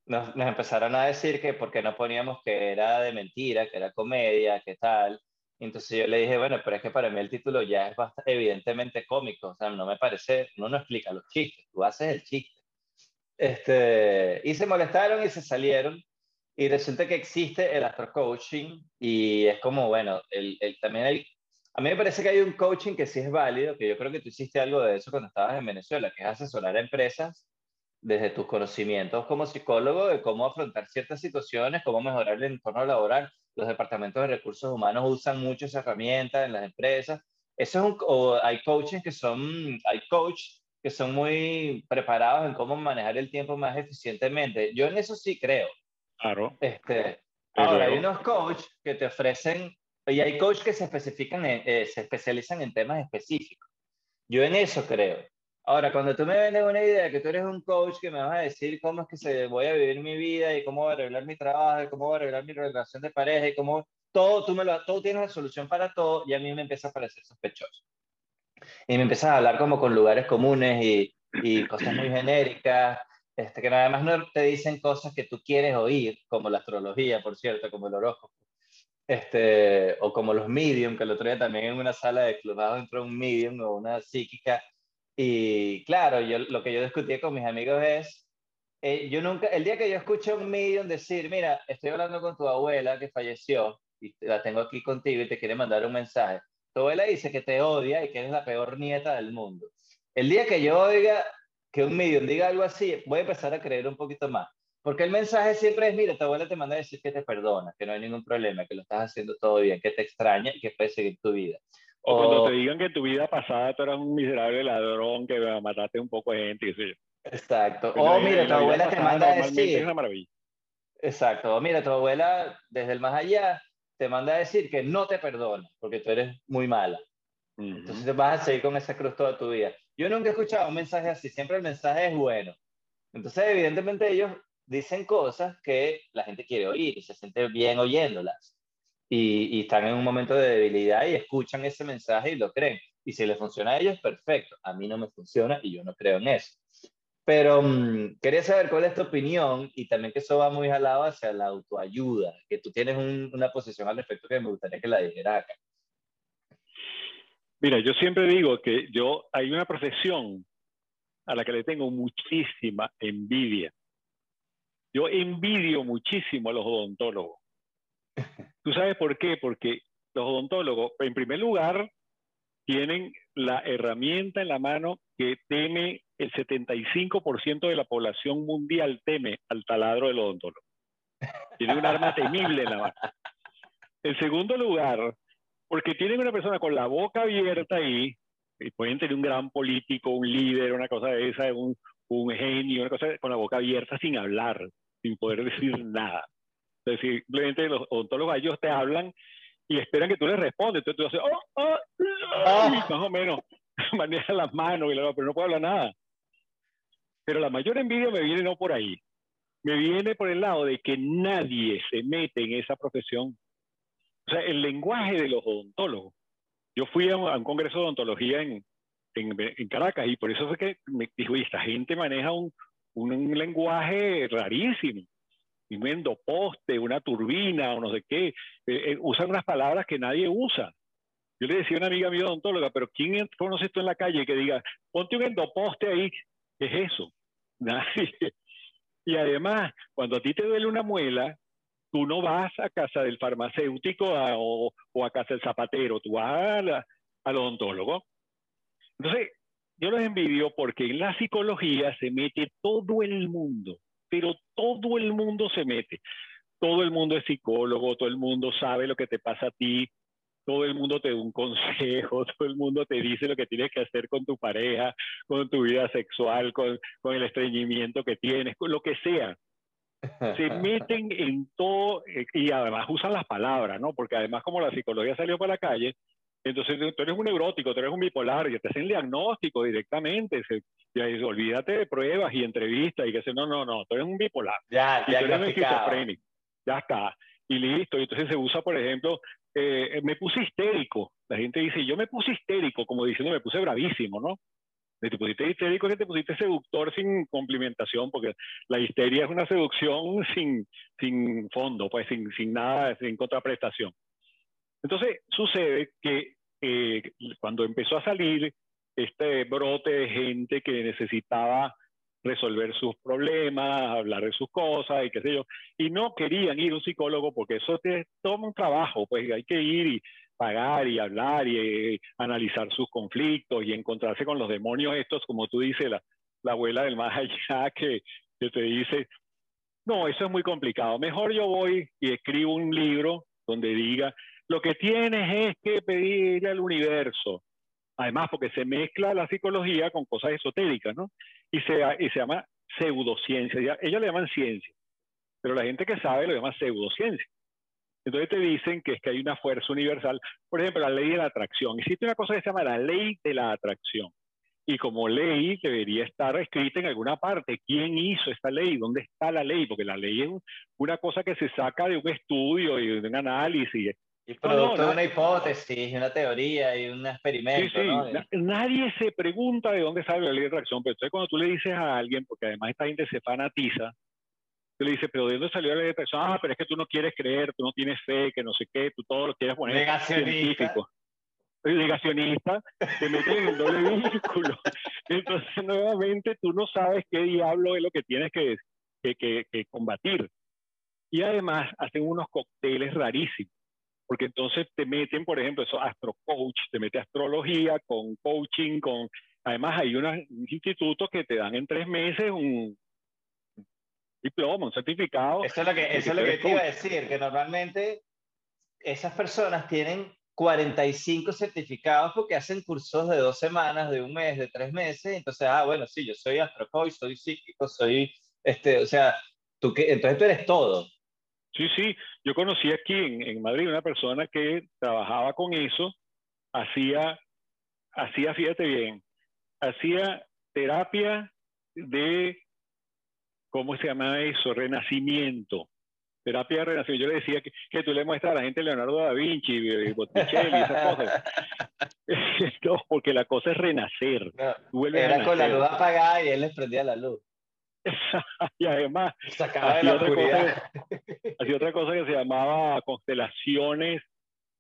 nos, nos, empezaron a decir que porque no poníamos que era de mentira, que era comedia, que tal. Entonces yo le dije, bueno, pero es que para mí el título ya es bastante, evidentemente cómico, o sea, no me parece, uno no explica los chistes, tú haces el chiste. Este, y se molestaron y se salieron, y resulta que existe el astro coaching, y es como, bueno, el, el, también hay, a mí me parece que hay un coaching que sí es válido, que yo creo que tú hiciste algo de eso cuando estabas en Venezuela, que es asesorar a empresas desde tus conocimientos como psicólogo de cómo afrontar ciertas situaciones, cómo mejorar el entorno laboral los departamentos de recursos humanos usan mucho esa herramienta en las empresas. Eso es un, o hay coaches que son, hay coaches que son muy preparados en cómo manejar el tiempo más eficientemente. Yo en eso sí creo. Claro. Este, ahora, hay unos coaches que te ofrecen, y hay coaches que se, especifican eh, se especializan en temas específicos. Yo en eso creo. Ahora, cuando tú me vendes una idea que tú eres un coach que me vas a decir cómo es que se voy a vivir mi vida y cómo voy a arreglar mi trabajo y cómo voy a arreglar mi relación de pareja y cómo todo, tú me lo, todo tienes la solución para todo y a mí me empieza a parecer sospechoso. Y me empiezas a hablar como con lugares comunes y, y cosas muy genéricas, este, que además no te dicen cosas que tú quieres oír, como la astrología, por cierto, como el horóscopo. Este, o como los medium, que el otro día también en una sala de clubado entró un medium o una psíquica y claro, yo, lo que yo discutí con mis amigos es, eh, yo nunca, el día que yo escucho a un medium decir, mira, estoy hablando con tu abuela que falleció y la tengo aquí contigo y te quiere mandar un mensaje. Tu abuela dice que te odia y que eres la peor nieta del mundo. El día que yo oiga que un medium diga algo así, voy a empezar a creer un poquito más. Porque el mensaje siempre es, mira, tu abuela te manda a decir que te perdona, que no hay ningún problema, que lo estás haciendo todo bien, que te extraña y que puedes seguir tu vida. O, cuando te digan que tu vida pasada tú eras un miserable ladrón, que mataste un poco de gente, qué Exacto. o mira, tu abuela te manda a decir... Es una maravilla. Exacto. O mira, tu abuela desde el más allá te manda a decir que no te perdona, porque tú eres muy mala. Entonces te vas a seguir con esa cruz toda tu vida. Yo nunca he escuchado un mensaje así, siempre el mensaje es bueno. Entonces, evidentemente ellos dicen cosas que la gente quiere oír y se siente bien oyéndolas. Y, están en un momento de debilidad y escuchan ese mensaje y lo creen. Y si les funciona a ellos, perfecto. A mí no me funciona y yo no creo en eso. Pero mm, quería saber cuál es tu opinión y también que eso va muy jalado hacia la autoayuda, que tú tienes una posición al respecto que me gustaría que la dijeras acá. Mira, yo siempre digo que yo hay una profesión a la que le tengo muchísima envidia. Yo envidio muchísimo a los odontólogos. ¿Tú sabes por qué? Porque los odontólogos, en primer lugar, tienen la herramienta en la mano que teme el 75% de la población mundial teme al taladro del odontólogo. Tienen un arma temible en la mano. En segundo lugar, porque tienen una persona con la boca abierta ahí, y pueden tener un gran político, un líder, una cosa de esa, un, un genio, una cosa con la boca abierta sin hablar, sin poder decir nada. Entonces, simplemente los odontólogos ellos te hablan y esperan que tú les respondas. Entonces tú haces, oh, oh, oh más o menos, manejas las manos, y pero no puedo hablar nada. Pero la mayor envidia me viene no por ahí, me viene por el lado de que nadie se mete en esa profesión o sea, el lenguaje de los odontólogos. Yo fui a un, congreso de odontología en, en, Caracas y por eso fue que me dijo, y esta gente maneja un, un, lenguaje rarísimo. Un endoposte, una turbina o no sé qué. Eh, eh, usan unas palabras que nadie usa. Yo le decía a una amiga mía odontóloga, pero ¿quién conoce esto en la calle que diga, ponte un endoposte ahí? ¿Qué es eso? Nadie. Y además, cuando a ti te duele una muela, tú no vas a casa del farmacéutico o, a casa del zapatero, tú vas al odontólogo. Entonces, yo los envidio porque en la psicología se mete todo el mundo, pero todo el mundo se mete. Todo el mundo es psicólogo, todo el mundo sabe lo que te pasa a ti, todo el mundo te da un consejo, todo el mundo te dice lo que tienes que hacer con tu pareja, con tu vida sexual, con, con el estreñimiento que tienes, con lo que sea se meten en todo eh, y además usan las palabras, ¿no? Porque además como la psicología salió para la calle, entonces tú eres un neurótico, tú eres un bipolar, y te hacen diagnóstico directamente, se, y olvídate de pruebas y entrevistas y que se no, no, no, tú eres un bipolar. Ya, ya, ya está. Y listo, y entonces se usa, por ejemplo, eh, me puse histérico. La gente dice, yo me puse histérico, como diciendo, me puse bravísimo, ¿no? te pusiste histérico que te pusiste seductor sin complementación, porque la histeria es una seducción sin, sin fondo, pues sin, sin nada, sin contraprestación. Entonces sucede que eh, cuando empezó a salir este brote de gente que necesitaba resolver sus problemas, hablar de sus cosas y qué sé yo, y no querían ir a un psicólogo porque eso te toma un trabajo, pues hay que ir y pagar y hablar y eh, analizar sus conflictos y encontrarse con los demonios estos, como tú dices, la, la abuela del más allá que, que te dice, no, eso es muy complicado, mejor yo voy y escribo un libro donde diga, lo que tienes es que pedir al universo, además porque se mezcla la psicología con cosas esotéricas, ¿no? Y se, llama pseudociencia, ellos le llaman ciencia, pero la gente que sabe lo llama pseudociencia. Entonces te dicen que es que hay una fuerza universal. Por ejemplo, la ley de la atracción. Existe una cosa que se llama la ley de la atracción. Y como ley debería estar escrita en alguna parte. ¿Quién hizo esta ley? ¿Dónde está la ley? Porque la ley es una cosa que se saca de un estudio y de un análisis. Y producto de una hipótesis, una teoría y un experimento. Nadie se pregunta de dónde sale la ley de atracción. Pero entonces cuando tú le dices a alguien, porque además esta gente se fanatiza, le dice, pero ¿de dónde salió la ley de Ah, pero es que tú no quieres creer, tú no tienes fe, que no sé qué, tú todo lo quieres poner científico. negacionista, te meten en el doble vínculo. Entonces, nuevamente, tú no sabes qué diablo es lo que tienes que, que, que, combatir. Y además, hacen unos cócteles rarísimos. Porque entonces te meten, por ejemplo, eso, astro coach, te mete astrología con coaching, con... Además, hay unos institutos que te dan en tres meses un, diploma, un certificado. Eso es lo que, eso es lo que te iba a decir, que normalmente esas personas tienen 45 certificados porque hacen cursos de dos semanas, de un mes, de tres meses. Entonces, ah, bueno, sí, yo soy astrocoach, soy psíquico, soy, este, o sea, tú que, entonces tú eres todo. Sí, sí, yo conocí aquí en, en Madrid una persona que trabajaba con eso, hacía, hacía, fíjate bien, hacía terapia de, ¿cómo se llama eso? Renacimiento terapia de renacimiento. Yo le decía que, que, tú le muestras a la gente Leonardo da Vinci, y Botticelli, esas cosas. no, porque la cosa es renacer. era con la luz apagada y él les prendía la luz. y además, de la otra, cosa, hacía otra cosa que se llamaba constelaciones,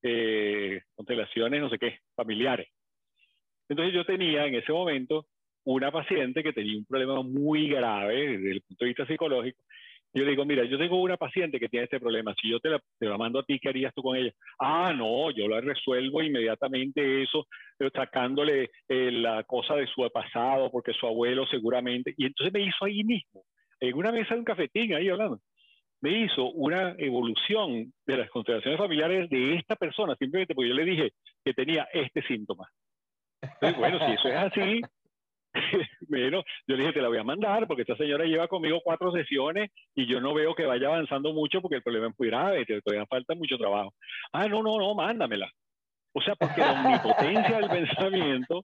eh, constelaciones, no sé qué, familiares. Entonces yo tenía en ese momento una paciente que tenía un problema muy grave desde el punto de vista psicológico yo le digo, mira, yo tengo una paciente que tiene este problema, si yo te la, te la mando a ti, ¿qué harías tú con ella? Ah, no, yo la resuelvo inmediatamente eso, sacándole eh, la cosa de su pasado, porque su abuelo seguramente, y entonces me hizo ahí mismo, en una mesa de un cafetín, ahí hablando, me hizo una evolución de las constelaciones familiares de esta persona, simplemente porque yo le dije que tenía este síntoma. Entonces, bueno, si eso es así, bueno, yo le dije, te la voy a mandar porque esta señora lleva conmigo cuatro sesiones y yo no veo que vaya avanzando mucho porque el problema es muy grave, todavía falta mucho trabajo. Ah, no, no, no, mándamela. O sea, porque la omnipotencia del pensamiento,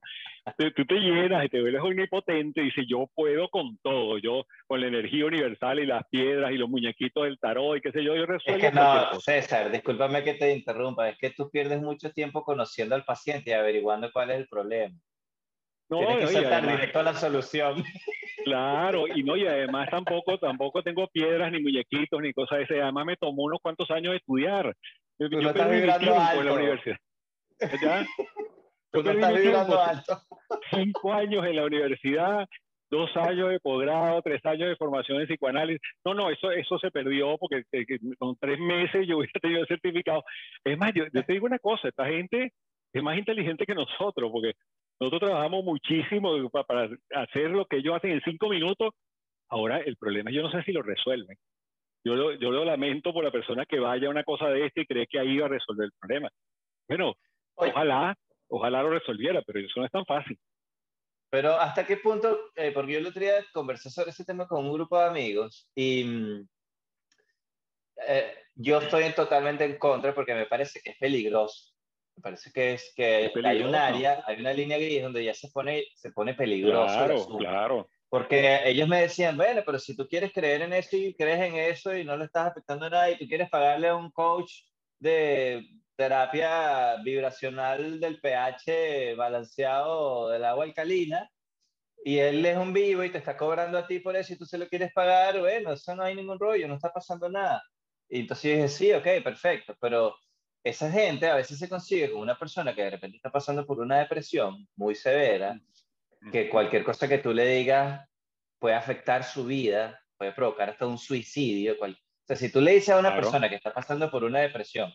tú te llenas y te vuelves omnipotente y dices, yo puedo con todo, yo con la energía universal y las piedras y los muñequitos del tarot y qué sé yo, yo resuelvo. Es que no, César, discúlpame que te interrumpa, es que tú pierdes mucho tiempo conociendo al paciente y averiguando cuál es el problema. No, Tienes que saltar directo a la solución. Claro, y no, y además tampoco, tampoco tengo piedras ni muñequitos ni cosas de ese. Además me tomó unos cuantos años de estudiar. Yo, no estás vibrando alto. en la universidad. ¿Ya? Tú no estás vibrando alto. Cinco años en la universidad, dos años de posgrado, tres años de formación en psicoanálisis. No, no, eso, eso se perdió porque eh, con tres meses yo hubiera tenido el certificado. Es más, yo, yo te digo una cosa, esta gente es más inteligente que nosotros, porque nosotros trabajamos muchísimo para hacer lo que ellos hacen en cinco minutos. Ahora, el problema yo no sé si lo resuelven. Yo lo, yo lo lamento por la persona que vaya a una cosa de este y cree que ahí va a resolver el problema. Bueno, ojalá, ojalá lo resolviera, pero eso no es tan fácil. Pero hasta qué punto, eh, porque yo el otro día conversé sobre ese tema con un grupo de amigos y mm, eh, yo estoy totalmente en contra porque me parece que es peligroso. Me parece que es que hay un área, hay una línea gris donde ya se pone, se pone peligroso. Claro, claro. Porque ellos me decían, bueno, pero si tú quieres creer en eso y crees en eso y no le estás afectando a nada y tú quieres pagarle a un coach de terapia vibracional del pH balanceado del agua alcalina y él es un vivo y te está cobrando a ti por eso y tú se lo quieres pagar, bueno, eso no hay ningún rollo, no está pasando nada. Y entonces yo dije, sí, ok, perfecto, pero esa gente a veces se consigue con una persona que de repente está pasando por una depresión muy severa, que cualquier cosa que tú le digas puede afectar su vida, puede provocar hasta un suicidio. O sea, si tú le dices a una persona que está pasando por una depresión,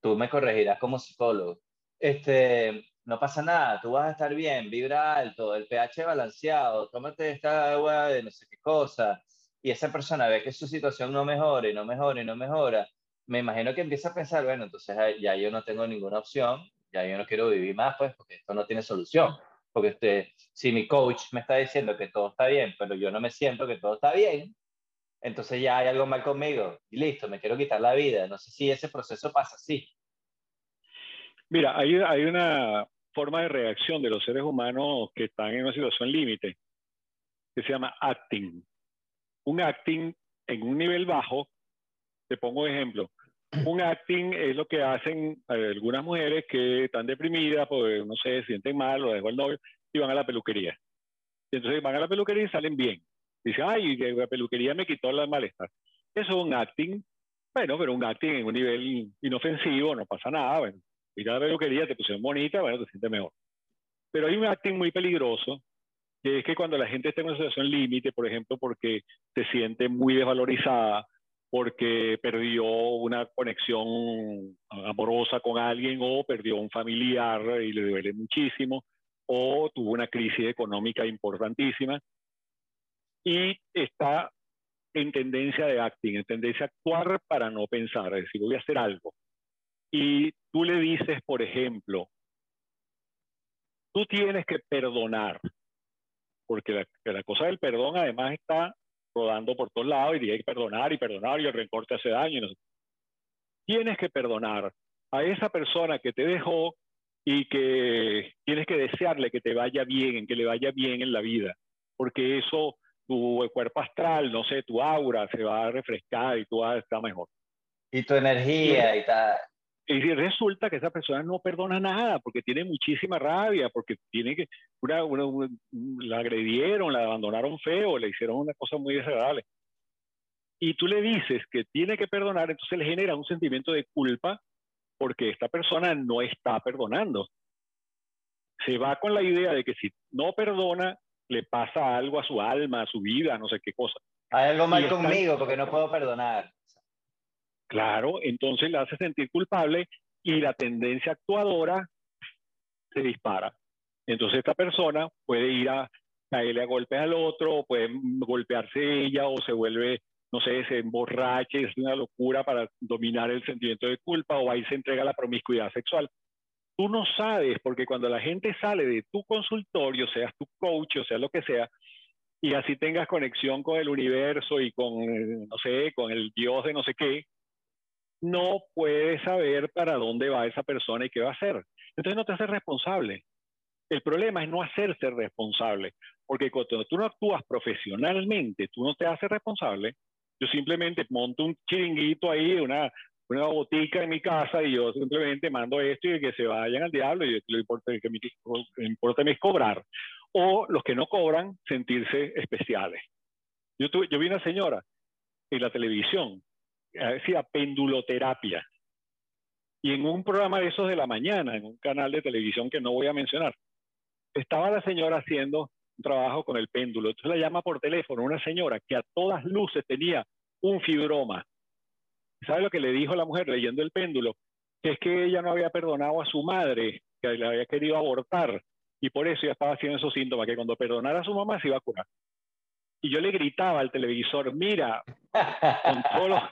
tú me corregirás como psicólogo, este, no pasa nada, tú vas a estar bien, vibra alto, el pH balanceado, tómate esta agua de no sé qué cosa, y esa persona ve que su situación no mejora y no mejora y no mejora, me imagino que empieza a pensar, bueno, entonces ya yo no tengo ninguna opción, ya yo no quiero vivir más, pues, porque esto no tiene solución. Porque este, si mi coach me está diciendo que todo está bien, pero yo no me siento que todo está bien, entonces ya hay algo mal conmigo y listo, me quiero quitar la vida. No sé si ese proceso pasa así. Mira, hay, hay una forma de reacción de los seres humanos que están en una situación límite que se llama acting. Un acting en un nivel bajo, te pongo ejemplo, un acting es lo que hacen eh, algunas mujeres que están deprimidas, porque no sé, se sienten mal o dejó el novio y van a la peluquería. Y entonces van a la peluquería y salen bien. Dicen, ay, la peluquería me quitó la malestar. Eso es un acting, bueno, pero un acting en un nivel inofensivo, no pasa nada. Bueno, Ir a la peluquería, te pusieron bonita, bueno, te sientes mejor. Pero hay un acting muy peligroso, que es que cuando la gente está en una situación límite, por ejemplo, porque se siente muy desvalorizada, porque perdió una conexión amorosa con alguien o perdió un familiar y le duele muchísimo, o tuvo una crisis económica importantísima y está en tendencia de acting, en tendencia a actuar para no pensar, es decir, voy a hacer algo. Y tú le dices, por ejemplo, tú tienes que perdonar, porque la, cosa del perdón además está rodando por todos lados y tienes que perdonar y perdonar y el rencor te hace daño. Tienes que perdonar a esa persona que te dejó y que tienes que desearle que te vaya bien, que le vaya bien en la vida, porque eso, tu cuerpo astral, no sé, tu aura se va a refrescar y tú vas a estar mejor. Y tu energía y tal. Y resulta que esa persona no perdona nada porque tiene muchísima rabia, porque tiene que, una, la agredieron, la abandonaron feo, le hicieron una cosa muy desagradable. Y tú le dices que tiene que perdonar, entonces le genera un sentimiento de culpa porque esta persona no está perdonando. Se va con la idea de que si no perdona, le pasa algo a su alma, a su vida, no sé qué cosa. Hay algo mal conmigo porque no puedo perdonar. Claro, entonces le hace sentir culpable y la tendencia actuadora se dispara. Entonces esta persona puede ir a caerle a golpes al otro, puede golpearse ella o se vuelve, no sé, se emborrache, es una locura para dominar el sentimiento de culpa o ahí se entrega la promiscuidad sexual. Tú no sabes, porque cuando la gente sale de tu consultorio, seas tu coach o sea lo que sea, y así tengas conexión con el universo y con, no sé, con el Dios de no sé qué, no puedes saber para dónde va esa persona y qué va a hacer. Entonces no te haces responsable. El problema es no hacerse responsable, porque cuando tú no actúas profesionalmente, tú no te haces responsable. Yo simplemente monto un chiringuito ahí, una, botica en mi casa y yo simplemente mando esto y que se vayan al diablo y lo importa, que me, importa es cobrar. O los que no cobran, sentirse especiales. Yo, tuve, yo vi una señora en la televisión decía penduloterapia. Y en un programa de esos de la mañana, en un canal de televisión que no voy a mencionar, estaba la señora haciendo un trabajo con el péndulo. Entonces la llama por teléfono una señora que a todas luces tenía un fibroma. ¿Sabe lo que le dijo la mujer leyendo el péndulo? Que es que ella no había perdonado a su madre, que le había querido abortar, y por eso ya estaba haciendo esos síntomas, que cuando perdonara a su mamá se iba a curar. Y yo le gritaba al televisor, mira, con todos los,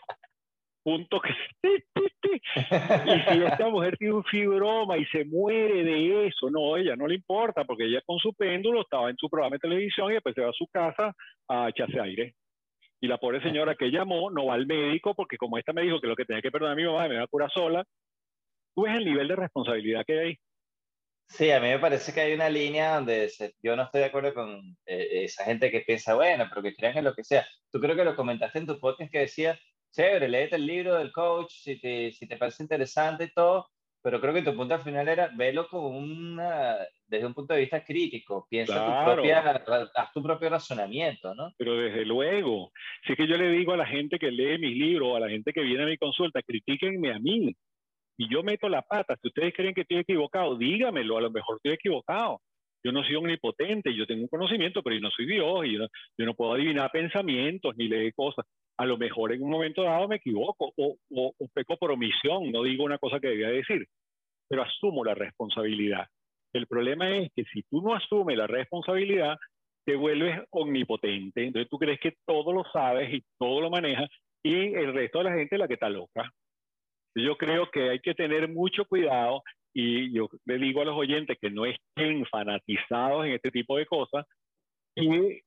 punto que y si esta mujer tiene un fibroma y se muere de eso, no, ella no le importa porque ella con su péndulo estaba en su programa de televisión y después se va a su casa a echarse aire. Y la pobre señora que llamó no va al médico porque como esta me dijo que lo que tenía que perdonar a mi mamá me va a curar sola, tú ves el nivel de responsabilidad que hay. Sí, a mí me parece que hay una línea donde yo no estoy de acuerdo con eh, esa gente que piensa, bueno, pero que crean en lo que sea. Tú creo que lo comentaste en tu podcast que decía chévere, léete el libro del coach si te, si te parece interesante y todo, pero creo que tu punto al final era verlo como una, desde un punto de vista crítico, piensa tu propia, haz tu propio razonamiento, ¿no? Pero desde luego, si es que yo le digo a la gente que lee mis libros, a la gente que viene a mi consulta, critíquenme a mí, y yo meto la pata, si ustedes creen que estoy equivocado, dígamelo, a lo mejor estoy equivocado. Yo no soy omnipotente, yo tengo un conocimiento, pero yo no soy Dios, y yo, no puedo adivinar pensamientos ni leer cosas a lo mejor en un momento dado me equivoco o, o, peco por omisión, no digo una cosa que debía decir, pero asumo la responsabilidad. El problema es que si tú no asumes la responsabilidad, te vuelves omnipotente, entonces tú crees que todo lo sabes y todo lo manejas y el resto de la gente es la que está loca. Yo creo que hay que tener mucho cuidado y yo le digo a los oyentes que no estén fanatizados en este tipo de cosas y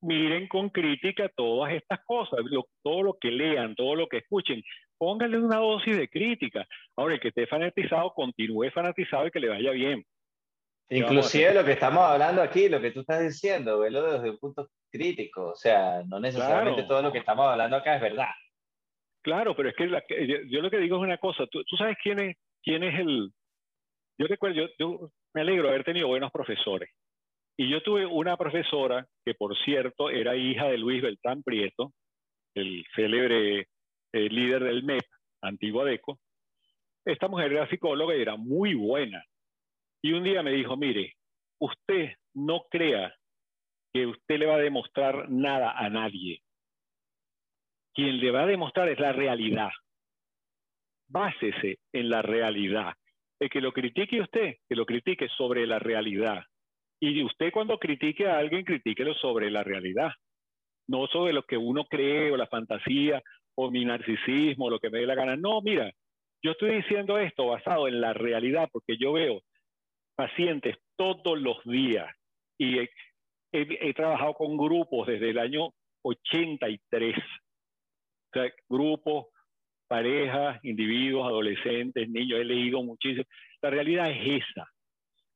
miren con crítica todas estas cosas, todo lo que lean, todo lo que escuchen, pónganle una dosis de crítica. Ahora, el que esté fanatizado, continúe fanatizado y que le vaya bien. Inclusive lo que estamos hablando aquí, lo que tú estás diciendo, velo desde un punto crítico, o sea, no necesariamente todo lo que estamos hablando acá es verdad. Claro, pero es que yo, lo que digo es una cosa, tú, sabes quién es, quién es el... Yo recuerdo, yo, yo me alegro de haber tenido buenos profesores. Y yo tuve una profesora que, por cierto, era hija de Luis Beltrán Prieto, el célebre eh, líder del MEP, antiguo ADECO, esta mujer era psicóloga y era muy buena. Y un día me dijo, mire, usted no crea que usted le va a demostrar nada a nadie. Quien le va a demostrar es la realidad. Básese en la realidad. El que lo critique usted, que lo critique sobre la realidad. Y usted cuando critique a alguien, critíquelo sobre la realidad. No sobre lo que uno cree o la fantasía o mi narcisismo, o lo que me dé la gana. No, mira, yo estoy diciendo esto basado en la realidad porque yo veo pacientes todos los días y he, trabajado con grupos desde el año 83. O sea, grupos, parejas, individuos, adolescentes, niños, he leído muchísimo. La realidad es esa.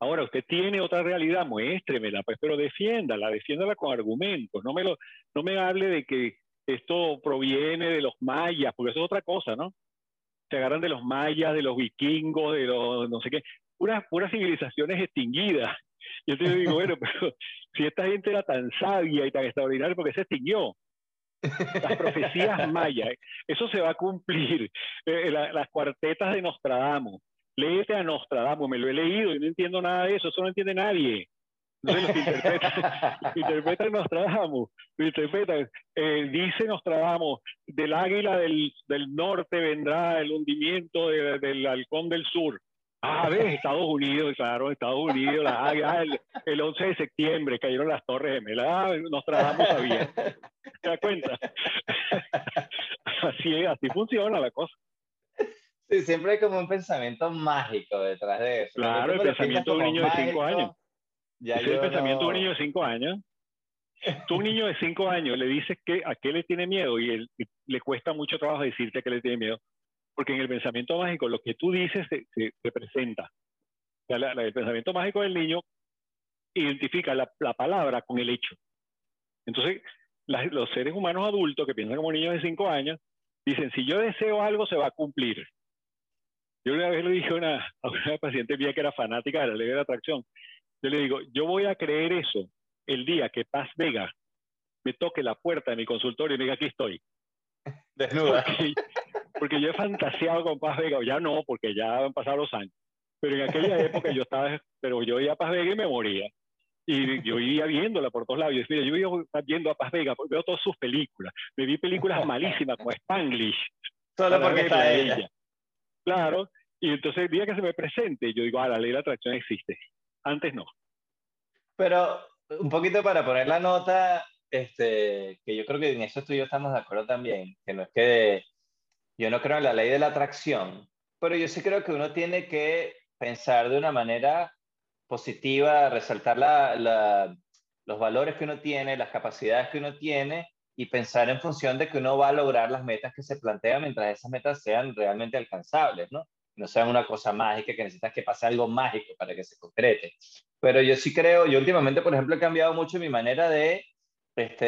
Ahora, usted tiene otra realidad, muéstremela, pues, pero defiéndala, defiéndala con argumentos. No me, lo, no me hable de que esto proviene de los mayas, porque eso es otra cosa, ¿no? Se agarran de los mayas, de los vikingos, de los no sé qué, puras, puras civilizaciones extinguidas. Yo te digo, bueno, pero si esta gente era tan sabia y tan extraordinaria, ¿por qué se extinguió? Las profecías mayas, eso se va a cumplir. Eh, eh, las cuartetas de Nostradamus, léete a Nostradamus, me lo he leído y no entiendo nada de eso, eso no entiende nadie. Entonces los interpretan, interpretan Nostradamus, interpretan, eh, dice Nostradamus, del águila del, del, norte vendrá el hundimiento del halcón del sur. Ah, ves, Estados Unidos, claro, Estados Unidos, ah, el, el, 11 de septiembre cayeron las torres gemelas, ah, Nostradamus sabía. ¿Te das cuenta? así, así funciona la cosa. Sí, siempre hay como un pensamiento mágico detrás de eso. Claro, el pensamiento de un niño de 5 años. Ya es el pensamiento de un niño de 5 años. Tú un niño de 5 años le dices que a qué le tiene miedo y, él, le cuesta mucho trabajo decirte a qué le tiene miedo, porque en el pensamiento mágico lo que tú dices se, se, presenta. O sea, el pensamiento mágico del niño identifica la, la palabra con el hecho. Entonces, los seres humanos adultos que piensan como niños de 5 años dicen, si yo deseo algo, se va a cumplir. Yo una vez le dije a una, a una paciente mía que era fanática de la ley de la atracción, yo le digo, yo voy a creer eso el día que Paz Vega me toque la puerta de mi consultorio y me diga, aquí estoy. Desnuda. Porque, yo he fantaseado con Paz Vega, ya no, porque ya han pasado los años. Pero en aquella época yo estaba, pero yo iba a Paz Vega y me moría. Y yo iba viéndola por todos lados. Mira, yo iba viendo a Paz Vega, veo todas sus películas. Me vi películas malísimas como Spanglish. Solo porque está ella. Claro. Y entonces el día que se me presente, yo digo, ah, la ley de la atracción existe. Antes no. Pero un poquito para poner la nota, este, que yo creo que en eso tú y yo estamos de acuerdo también, que no es que yo no creo en la ley de la atracción, pero yo sí creo que uno tiene que pensar de una manera positiva, resaltar la, los valores que uno tiene, las capacidades que uno tiene y pensar en función de que uno va a lograr las metas que se plantean mientras esas metas sean realmente alcanzables, ¿no? no sea una cosa mágica, que necesitas que pase algo mágico para que se concrete. Pero yo sí creo, yo últimamente, por ejemplo, he cambiado mucho mi manera de, este,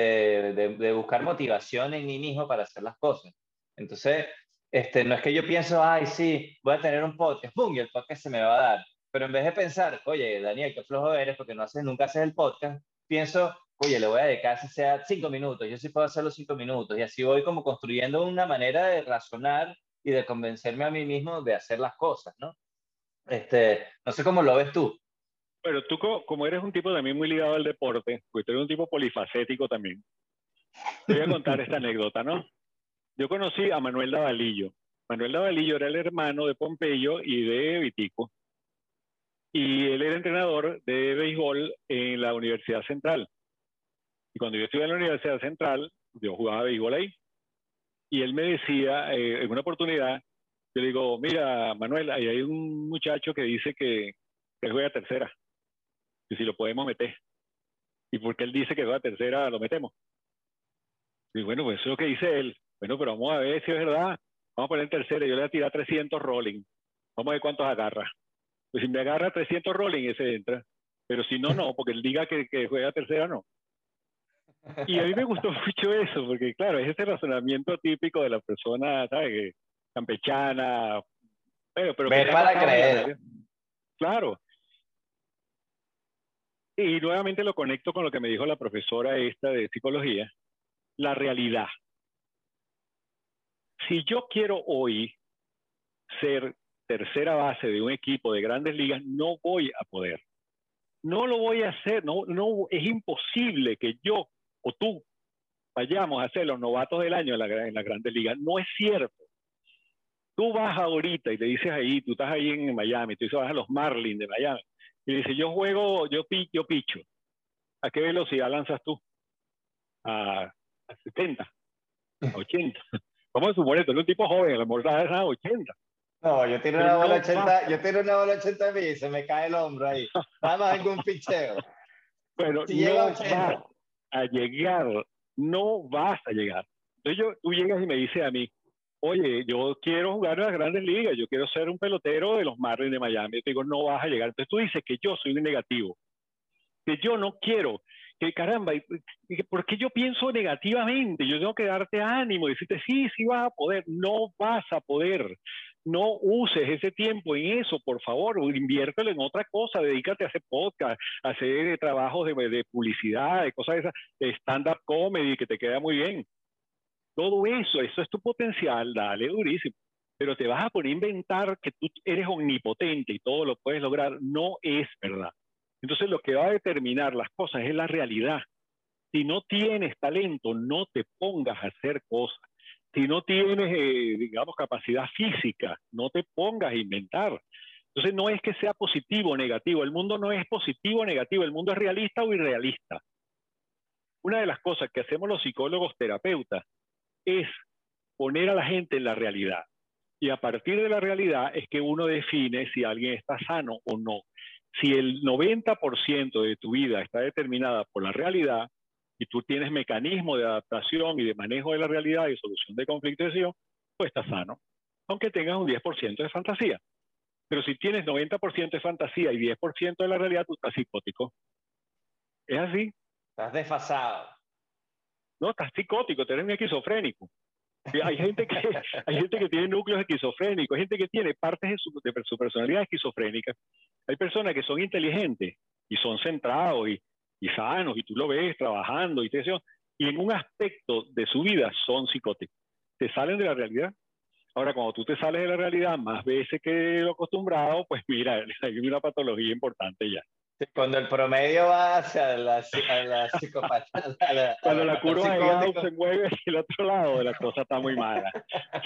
de, buscar motivación en mí mismo para hacer las cosas. Entonces, este, no es que yo pienso, ay, sí, voy a tener un podcast, ¡pum! y el podcast se me va a dar. Pero en vez de pensar, oye, Daniel, qué flojo eres porque no haces, nunca haces el podcast, pienso, oye, le voy a dedicar, si sea cinco minutos, yo sí puedo hacer los cinco minutos. Y así voy como construyendo una manera de razonar y de convencerme a mí mismo de hacer las cosas, ¿no? Este, no sé cómo lo ves tú. Pero tú como eres un tipo también muy ligado al deporte, pues tú eres un tipo polifacético también. Te voy a contar esta anécdota, ¿no? Yo conocí a Manuel Davalillo. Manuel Davalillo era el hermano de Pompeyo y de Vitico. Y él era entrenador de béisbol en la Universidad Central. Y cuando yo estuve en la Universidad Central, yo jugaba béisbol ahí. Y él me decía, eh, en una oportunidad, yo le digo, mira, Manuel, ahí hay un muchacho que dice que, que juega tercera, y si lo podemos meter. Y porque él dice que juega tercera, lo metemos. Y bueno, pues eso es lo que dice él. Bueno, pero vamos a ver si es verdad. Vamos a poner en tercera, yo le voy a tirar 300 rolling. Vamos a ver cuántos agarra. Pues si me agarra 300 rolling, ese entra. Pero si no, no, porque él diga que, que juega tercera, no. Y a mí me gustó mucho eso, porque claro, es ese razonamiento típico de la persona, ¿sabes? Campechana, pero... pero Ver para creer. Claro. Y nuevamente lo conecto con lo que me dijo la profesora esta de psicología, la realidad. Si yo quiero hoy ser tercera base de un equipo de grandes ligas, no voy a poder. No lo voy a hacer, no, no, es imposible que yo o tú vayamos a ser los novatos del año en la, en la grandes ligas. No es cierto. Tú vas ahorita y le dices ahí, tú estás ahí en Miami, tú dices, vas a los Marlins de Miami, y dices, yo juego, yo, yo picho. ¿A qué velocidad lanzas tú? A, a 70, a 80. Vamos a suponer, tú eres un tipo joven, a lo mejor estás a 80. No, yo tiro una bola 80, yo tiro una bola 80 a mí y se me cae el hombro ahí. Nada más algún picheo. Bueno, Si no vas 80. a llegar, no vas a llegar. Entonces yo, tú llegas y me dices a mí, oye, yo quiero jugar en las grandes ligas, yo quiero ser un pelotero de los Marlins de Miami. Yo te digo, no vas a llegar. Entonces tú dices que yo soy un negativo, que yo no quiero, que caramba, ¿por qué yo pienso negativamente? Yo tengo que darte ánimo, decirte, sí, sí vas a poder, no vas a poder. No uses ese tiempo en eso, por favor, inviértelo en otra cosa, dedícate a hacer podcast, a hacer trabajos de, de publicidad, de cosas de esas, de stand-up comedy, que te queda muy bien. Todo eso, eso es tu potencial, dale durísimo. Pero te vas a poner a inventar que tú eres omnipotente y todo lo puedes lograr, no es verdad. Entonces lo que va a determinar las cosas es la realidad. Si no tienes talento, no te pongas a hacer cosas. Si no tienes, eh, digamos, capacidad física, no te pongas a inventar. Entonces no es que sea positivo o negativo, el mundo no es positivo o negativo, el mundo es realista o irrealista. Una de las cosas que hacemos los psicólogos terapeutas es poner a la gente en la realidad. Y a partir de la realidad es que uno define si alguien está sano o no. Si el 90% de tu vida está determinada por la realidad y tú tienes mecanismos de adaptación y de manejo de la realidad y solución de conflictos, de decisión, pues estás sano, aunque tengas un 10% de fantasía. Pero si tienes 90% de fantasía y 10% de la realidad, tú estás psicótico. Es así. Estás desfasado. No, estás psicótico, tú eres un esquizofrénico. Hay gente, que, hay gente que tiene núcleos esquizofrénicos, hay gente que tiene partes de su, personalidad esquizofrénica. Hay personas que son inteligentes y son centrados y, y sanos, y tú lo ves trabajando y te y en un aspecto de su vida son psicóticos. Te salen de la realidad. Ahora, cuando tú te sales de la realidad más veces que lo acostumbrado, pues mira, hay una patología importante ya. Cuando el promedio va hacia la, a la psicopatía. a Cuando a la curva de Gauss se mueve hacia el otro lado, la cosa está muy mala.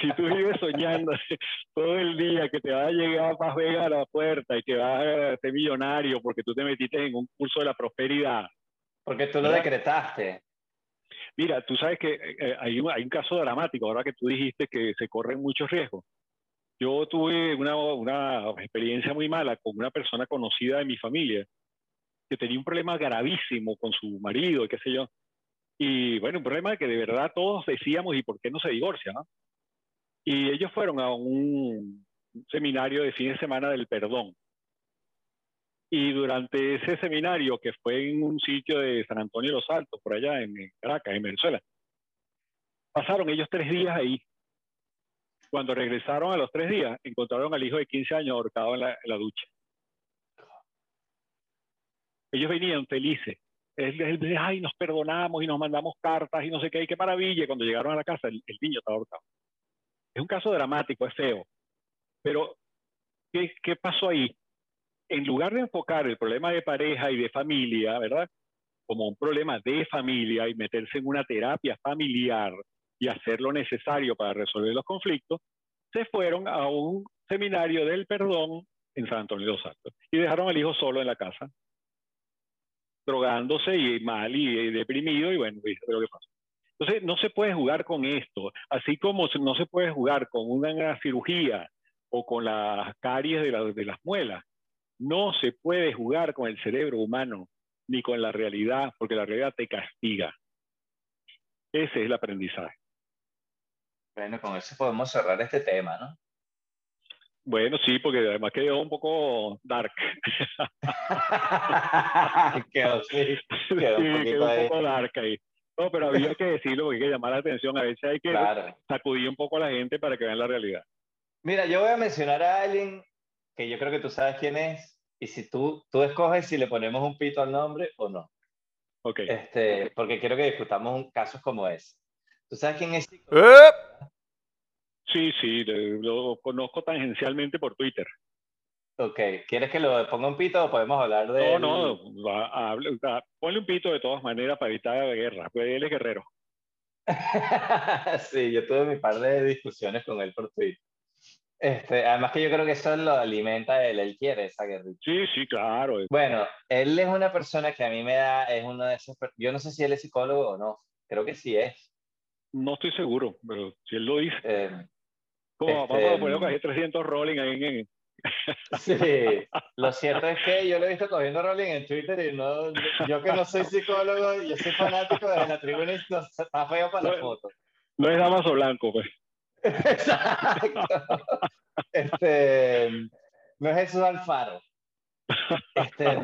Si tú vives soñando todo el día que te va a llegar Paz Vega a la puerta y que vas a ser millonario porque tú te metiste en un curso de la prosperidad. Porque tú lo ¿verdad? decretaste. Mira, tú sabes que eh, hay, un, hay un caso dramático, ahora que tú dijiste que se corren muchos riesgos. Yo tuve una, una experiencia muy mala con una persona conocida de mi familia que tenía un problema gravísimo con su marido, qué sé yo. Y bueno, un problema que de verdad todos decíamos, ¿y por qué no se divorcia? no? Y ellos fueron a un seminario de fin de semana del perdón. Y durante ese seminario, que fue en un sitio de San Antonio de los Altos, por allá en Caracas, en Venezuela, pasaron ellos tres días ahí. Cuando regresaron a los tres días, encontraron al hijo de 15 años ahorcado en la, en la ducha. Ellos venían felices. Él, él ay, nos perdonamos y nos mandamos cartas y no sé qué, y qué maravilla. Cuando llegaron a la casa, el, el niño estaba ahorcado. Es un caso dramático, es feo. Pero, ¿qué, ¿qué pasó ahí? En lugar de enfocar el problema de pareja y de familia, ¿verdad? Como un problema de familia y meterse en una terapia familiar y hacer lo necesario para resolver los conflictos, se fueron a un seminario del perdón en San Antonio de los Altos y dejaron al hijo solo en la casa, drogándose y mal y, deprimido y bueno, viste lo que pasó. Entonces, no se puede jugar con esto, así como no se puede jugar con una cirugía o con las caries de, la- de las muelas. No se puede jugar con el cerebro humano ni con la realidad, porque la realidad te castiga. Ese es el aprendizaje. Bueno, con eso podemos cerrar este tema, ¿no? Bueno, sí, porque además quedó un poco dark. Quedó, sí, Sí, quedó un poquito quedó un ahí. poco dark ahí. No, pero había que decirlo porque hay que llamar la atención. A veces hay que Claro. sacudir un poco a la gente para que vean la realidad. Mira, yo voy a mencionar a alguien que yo creo que tú sabes quién es, y si tú, tú escoges si le ponemos un pito al nombre o no. Ok. Este, porque quiero que discutamos un- casos como ese. ¿Tú sabes quién es? ¡Eh! Sí, sí, lo conozco tangencialmente por Twitter. Ok, ¿quieres que lo ponga un pito o podemos hablar de.? No, no, ponle un pito de todas maneras para evitar la guerra, pues él es guerrero. sí, yo tuve mi par de discusiones con él por Twitter. Este, además que yo creo que eso lo alimenta él, él quiere esa guerra. Sí, sí, claro. Bueno, él es una persona que a mí me da, es uno de esos, yo no sé si él es psicólogo o no, creo que sí es. No estoy seguro, pero si él lo dice. Eh, ¿Cómo vamos a este, poner 300 rolling ahí en, Sí, lo cierto es que yo lo he visto cogiendo rolling en Twitter y no, yo que no soy psicólogo, yo soy fanático de la tribuna y no, está feo para la foto. No es Damaso Blanco, pues. Exacto. Este, no es Jesús Alfaro. Este,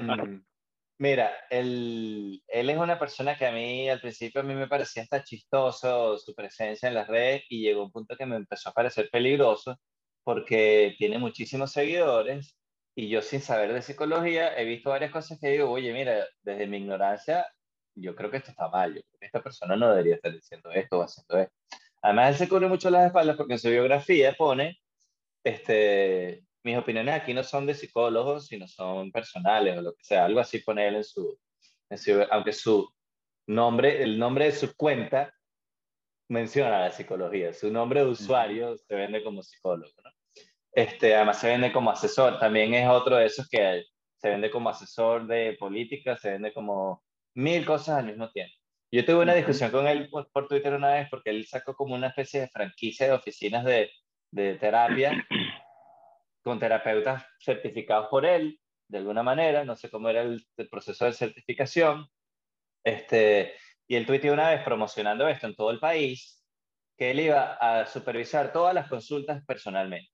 mira, él, él es una persona que a mí al principio a mí me parecía hasta chistoso su presencia en las redes y llegó un punto que me empezó a parecer peligroso porque tiene muchísimos seguidores y yo sin saber de psicología he visto varias cosas que digo, oye, mira, desde mi ignorancia, yo creo que esto está mal, yo creo que esta persona no debería estar diciendo esto o haciendo esto. Además, él se cubre mucho las espaldas porque en su biografía pone, este, mis opiniones aquí no son de psicólogos, sino son personales o lo que sea, algo así pone él en su, en su aunque su nombre, el nombre de su cuenta menciona la psicología, su nombre de usuario se vende como psicólogo, ¿no? Este, además se vende como asesor, también es otro de esos que se vende como asesor de política, se vende como mil cosas al mismo tiempo. Yo tuve una discusión con él por, Twitter una vez porque él sacó como una especie de franquicia de oficinas de, de terapia con terapeutas certificados por él, de alguna manera, no sé cómo era el, proceso de certificación. Este, y él tuiteó una vez promocionando esto en todo el país, que él iba a supervisar todas las consultas personalmente.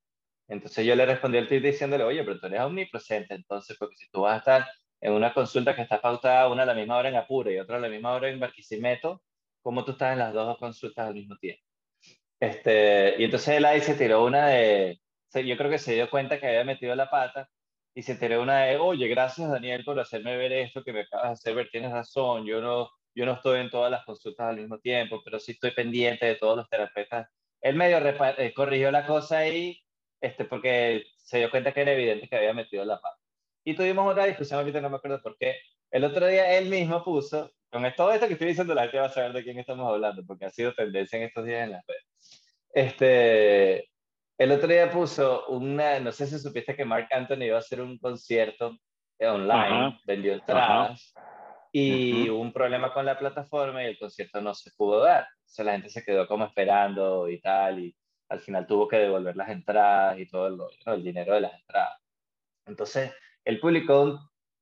Entonces yo le respondí al tweet diciéndole, oye, pero tú eres omnipresente, entonces, porque si tú vas a estar en una consulta que está pautada una a la misma hora en Apure y otra a la misma hora en Barquisimeto, ¿cómo tú estás en las dos consultas al mismo tiempo? Este, y entonces él ahí se tiró una de, yo creo que se dio cuenta que había metido la pata y se tiró una de, oye, gracias Daniel por hacerme ver esto que me acabas de hacer ver, tienes razón, yo no, yo no estoy en todas las consultas al mismo tiempo, pero sí estoy pendiente de todos los terapeutas. Él medio eh, corrigió la cosa ahí este, porque se dio cuenta que era evidente que había metido la pata. Y tuvimos otra discusión, ahorita no me acuerdo por qué. El otro día él mismo puso, con todo esto que estoy diciendo, la gente va a saber de quién estamos hablando, porque ha sido tendencia en estos días en las redes. Este, el otro día puso una, no sé si supiste que Mark Anthony iba a hacer un concierto online, vendió entradas, y hubo un problema con la plataforma y el concierto no se pudo dar. O sea, la gente se quedó como esperando y tal, y al final tuvo que devolver las entradas y todo el, el dinero de las entradas. Entonces, él publicó,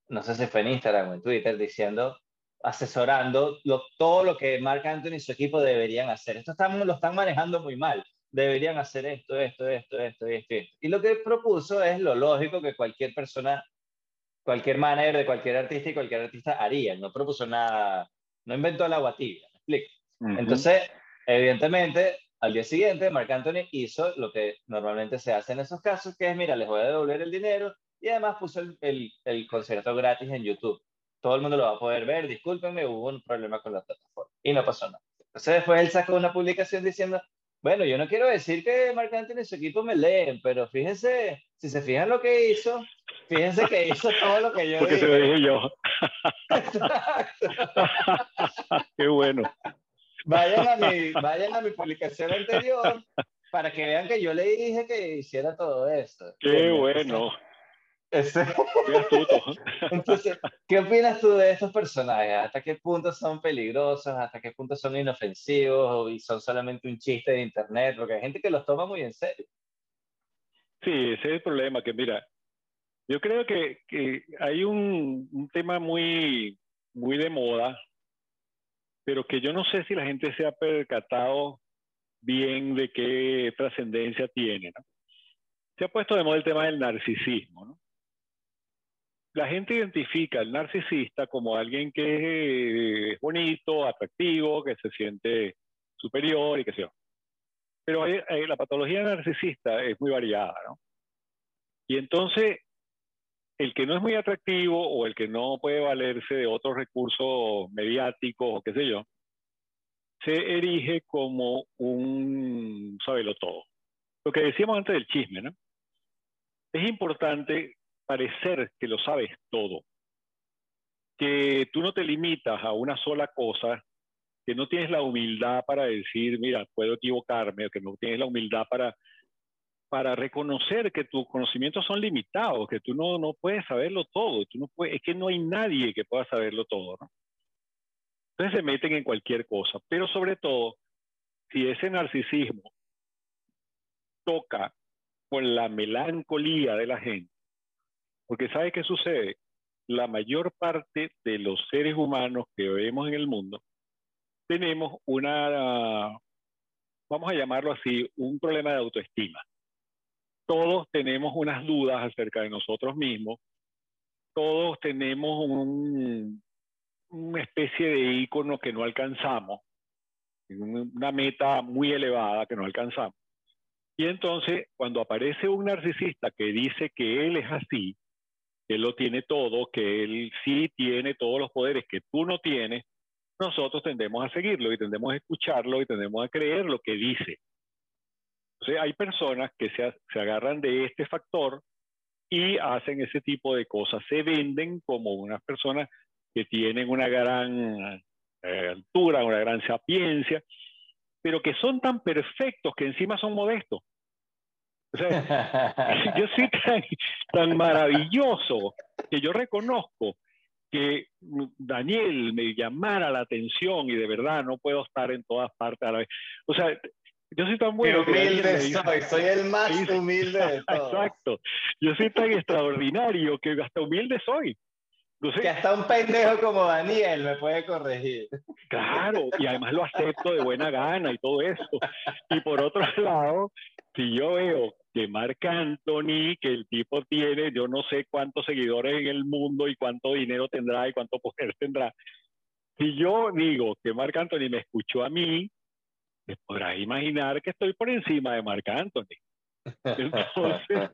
no sé si fue en Instagram o en Twitter, diciendo, asesorando todo lo que Mark Anthony y su equipo deberían hacer. Esto están, lo están manejando muy mal. Deberían hacer esto, esto, esto, esto, esto, esto. Y lo que propuso es lo lógico que cualquier persona, cualquier manager de cualquier artista y cualquier artista haría. No propuso nada, no inventó la agua tibia, ¿me explico? Entonces, evidentemente, al día siguiente, Mark Anthony hizo lo que normalmente se hace en esos casos, que es, mira, les voy a devolver el dinero y además puso el, el, el concierto gratis en YouTube. Todo el mundo lo va a poder ver, discúlpenme, hubo un problema con la plataforma y no pasó nada. Entonces después él sacó una publicación diciendo, bueno, yo no quiero decir que Mark Anthony y su equipo me leen, pero fíjense, si se fijan lo que hizo, fíjense que hizo todo lo que yo Porque se lo dije yo. Qué bueno. Vayan a, mi, vayan a mi publicación anterior para que vean que yo le dije que hiciera todo esto. Qué bueno. Entonces, ¿qué opinas tú de estos personajes? ¿Hasta qué punto son peligrosos? ¿Hasta qué punto son inofensivos? ¿Y son solamente un chiste de internet? Porque hay gente que los toma muy en serio. Sí, ese es el problema, que mira, yo creo que, que hay un, un, tema muy, muy de moda, pero que yo no sé si la gente se ha percatado bien de qué trascendencia tiene. ¿no? Se ha puesto de moda el tema del narcisismo. ¿no? La gente identifica al narcisista como alguien que es bonito, atractivo, que se siente superior y que sea. Pero la patología narcisista es muy variada, ¿no? Y entonces, el que no es muy atractivo o el que no puede valerse de otros recursos mediáticos o qué sé yo, se erige como un sabelo todo. lo que decíamos antes del chisme, ¿no? Es importante parecer que lo sabes todo, que tú no te limitas a una sola cosa, que no tienes la humildad para decir, mira, puedo equivocarme, o que no tienes la humildad para, para reconocer que tus conocimientos son limitados, que tú no, no puedes saberlo todo, tú no puedes, es que no hay nadie que pueda saberlo todo, ¿no? Entonces se meten en cualquier cosa, pero sobre todo, si ese narcisismo toca con la melancolía de la gente, porque ¿sabe qué sucede? La mayor parte de los seres humanos que vemos en el mundo tenemos una, vamos a llamarlo así, un problema de autoestima. Todos tenemos unas dudas acerca de nosotros mismos, todos tenemos un, una especie de icono que no alcanzamos, una meta muy elevada que no alcanzamos. Y entonces, cuando aparece un narcisista que dice que él es así, él lo tiene todo, que él sí tiene todos los poderes que tú no tienes, nosotros tendemos a seguirlo y tendemos a escucharlo y tendemos a creer lo que dice. Entonces, hay personas que se, se agarran de este factor y hacen ese tipo de cosas. Se venden como unas personas que tienen una gran eh, altura, una gran sapiencia, pero que son tan perfectos que encima son modestos. O sea, yo soy tan, tan maravilloso que yo reconozco que Daniel me llamara la atención y de verdad no puedo estar en todas partes a la vez. O sea, yo soy tan bueno. Humilde soy, soy el más humilde de todos. Exacto. Yo soy tan extraordinario que hasta humilde soy que hasta un pendejo como Daniel me puede corregir. Claro, y además lo acepto de buena gana y todo eso. Y por otro lado, si yo veo que Marc Anthony, que el tipo tiene, yo no sé cuántos seguidores en el mundo y cuánto dinero tendrá y cuánto poder tendrá. Si yo digo que Marc Anthony me escuchó a mí, te podrás imaginar que estoy por encima de Marc Anthony. Entonces,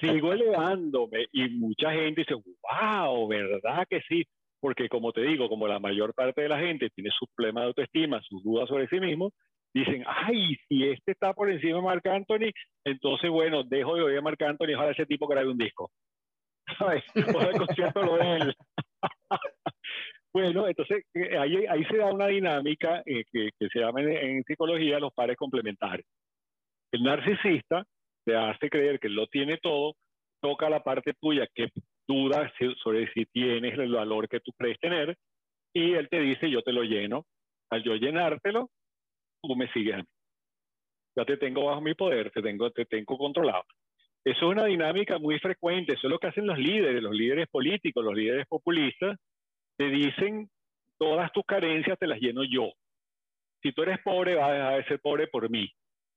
sigo elevándome y mucha gente dice, wow, ¿verdad que sí? Porque como te digo, como la mayor parte de la gente tiene sus problemas de autoestima, sus dudas sobre sí mismo, dicen, ay, si este está por encima de Marc Anthony, entonces bueno, dejo de oír a Marc Anthony, ojalá ese tipo grabe un disco. ¿Sabes? O el concierto lo él. bueno, entonces eh, ahí, ahí se da una dinámica eh, que, que, se llama en, en psicología los pares complementarios. El narcisista te hace creer que lo tiene todo, toca la parte tuya que duda sobre si tienes el valor que tú crees tener y él te dice yo te lo lleno. Al yo llenártelo, tú me sigues a mí. Ya te tengo bajo mi poder, te tengo, te tengo controlado. Eso es una dinámica muy frecuente, eso es lo que hacen los líderes, los líderes políticos, los líderes populistas, te dicen todas tus carencias te las lleno yo. Si tú eres pobre, vas a dejar de ser pobre por mí.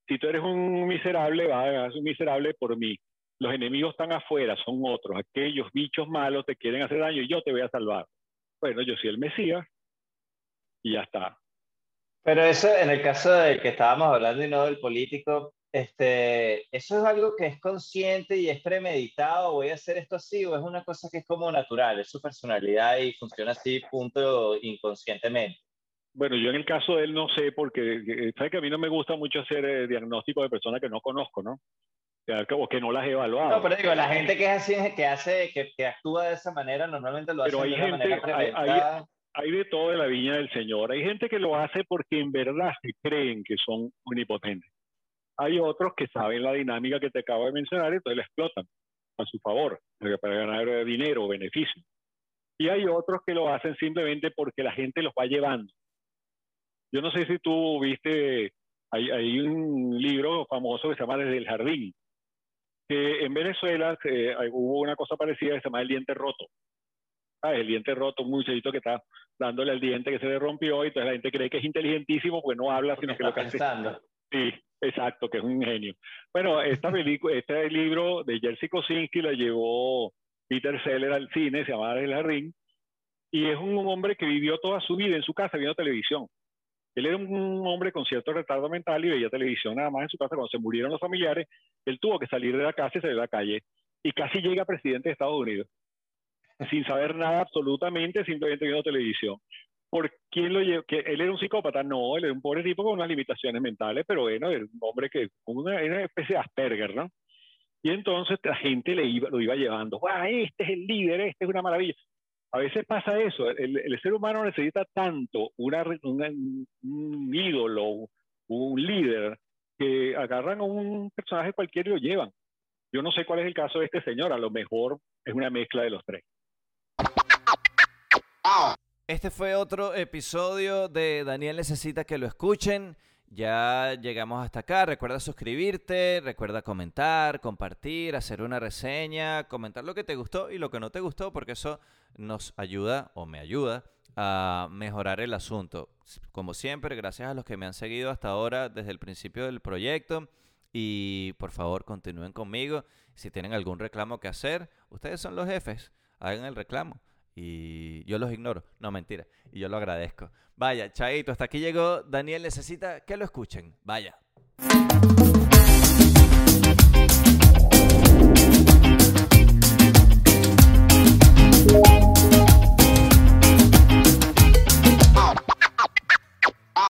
Si tú eres un miserable, vas a ser un miserable por mí. Los enemigos están afuera, son otros. Aquellos bichos malos te quieren hacer daño y yo te voy a salvar. Bueno, yo soy el Mesías y ya está. Pero eso, en el caso del que estábamos hablando y no del político, este, ¿eso es algo que es consciente y es premeditado? ¿Voy a hacer esto así? ¿O es una cosa que es como natural? Es su personalidad y funciona así, punto, inconscientemente. Bueno, yo en el caso de él no sé, porque eh, sabes que a mí no me gusta mucho hacer eh, diagnóstico de personas que no conozco, ¿no? O que no las he evaluado. No, pero digo, la gente que es así, que hace, que, que actúa de esa manera, normalmente lo hace de una manera hay, hay, de todo de la viña del Señor. Hay gente que lo hace porque en verdad se creen que son omnipotentes. Hay otros que saben la dinámica que te acabo de mencionar y entonces la explotan a su favor, para ganar dinero o beneficio. Y hay otros que lo hacen simplemente porque la gente los va llevando yo no sé si tú viste, hay, hay un libro famoso que se llama Desde el Jardín, que en Venezuela hubo una cosa parecida que se llama El Diente Roto. Ah, el diente roto, un muchachito que está dándole al diente que se le rompió y entonces la gente cree que es inteligentísimo porque no habla, sino que lo que hace... Sí, exacto, que es un ingenio. Bueno, esta película, este libro de Jerzy Kosinski lo llevó Peter Seller al cine, se llama El Jardín, y es un hombre que vivió toda su vida en su casa viendo televisión. Él era un hombre con cierto retardo mental y veía televisión nada más en su casa. Cuando se murieron los familiares, él tuvo que salir de la casa y salir a la calle. Y casi llega presidente de Estados Unidos. Sin saber nada absolutamente, simplemente viendo televisión. por quién lo llevó, que él era un psicópata, no, él era un pobre tipo con unas limitaciones mentales, pero bueno, era un hombre que, una, una especie de Asperger, ¿no? Y entonces la gente le iba, lo iba llevando, ¡guau! Este es el líder, este es una maravilla. A veces pasa eso, el, ser humano necesita tanto una, un, un ídolo, un líder, que agarran a un personaje cualquiera y lo llevan. Yo no sé cuál es el caso de este señor, a lo mejor es una mezcla de los tres. Este fue otro episodio de Daniel Necesita que lo escuchen. Ya llegamos hasta acá. Recuerda suscribirte, recuerda comentar, compartir, hacer una reseña, comentar lo que te gustó y lo que no te gustó, porque eso nos ayuda o me ayuda a mejorar el asunto. Como siempre, gracias a los que me han seguido hasta ahora desde el principio del proyecto. Y por favor, continúen conmigo. Si tienen algún reclamo que hacer, ustedes son los jefes. Hagan el reclamo. Y yo los ignoro. No, mentira. Y yo lo agradezco. Vaya, chaito, hasta aquí llegó. Daniel necesita que lo escuchen. Vaya.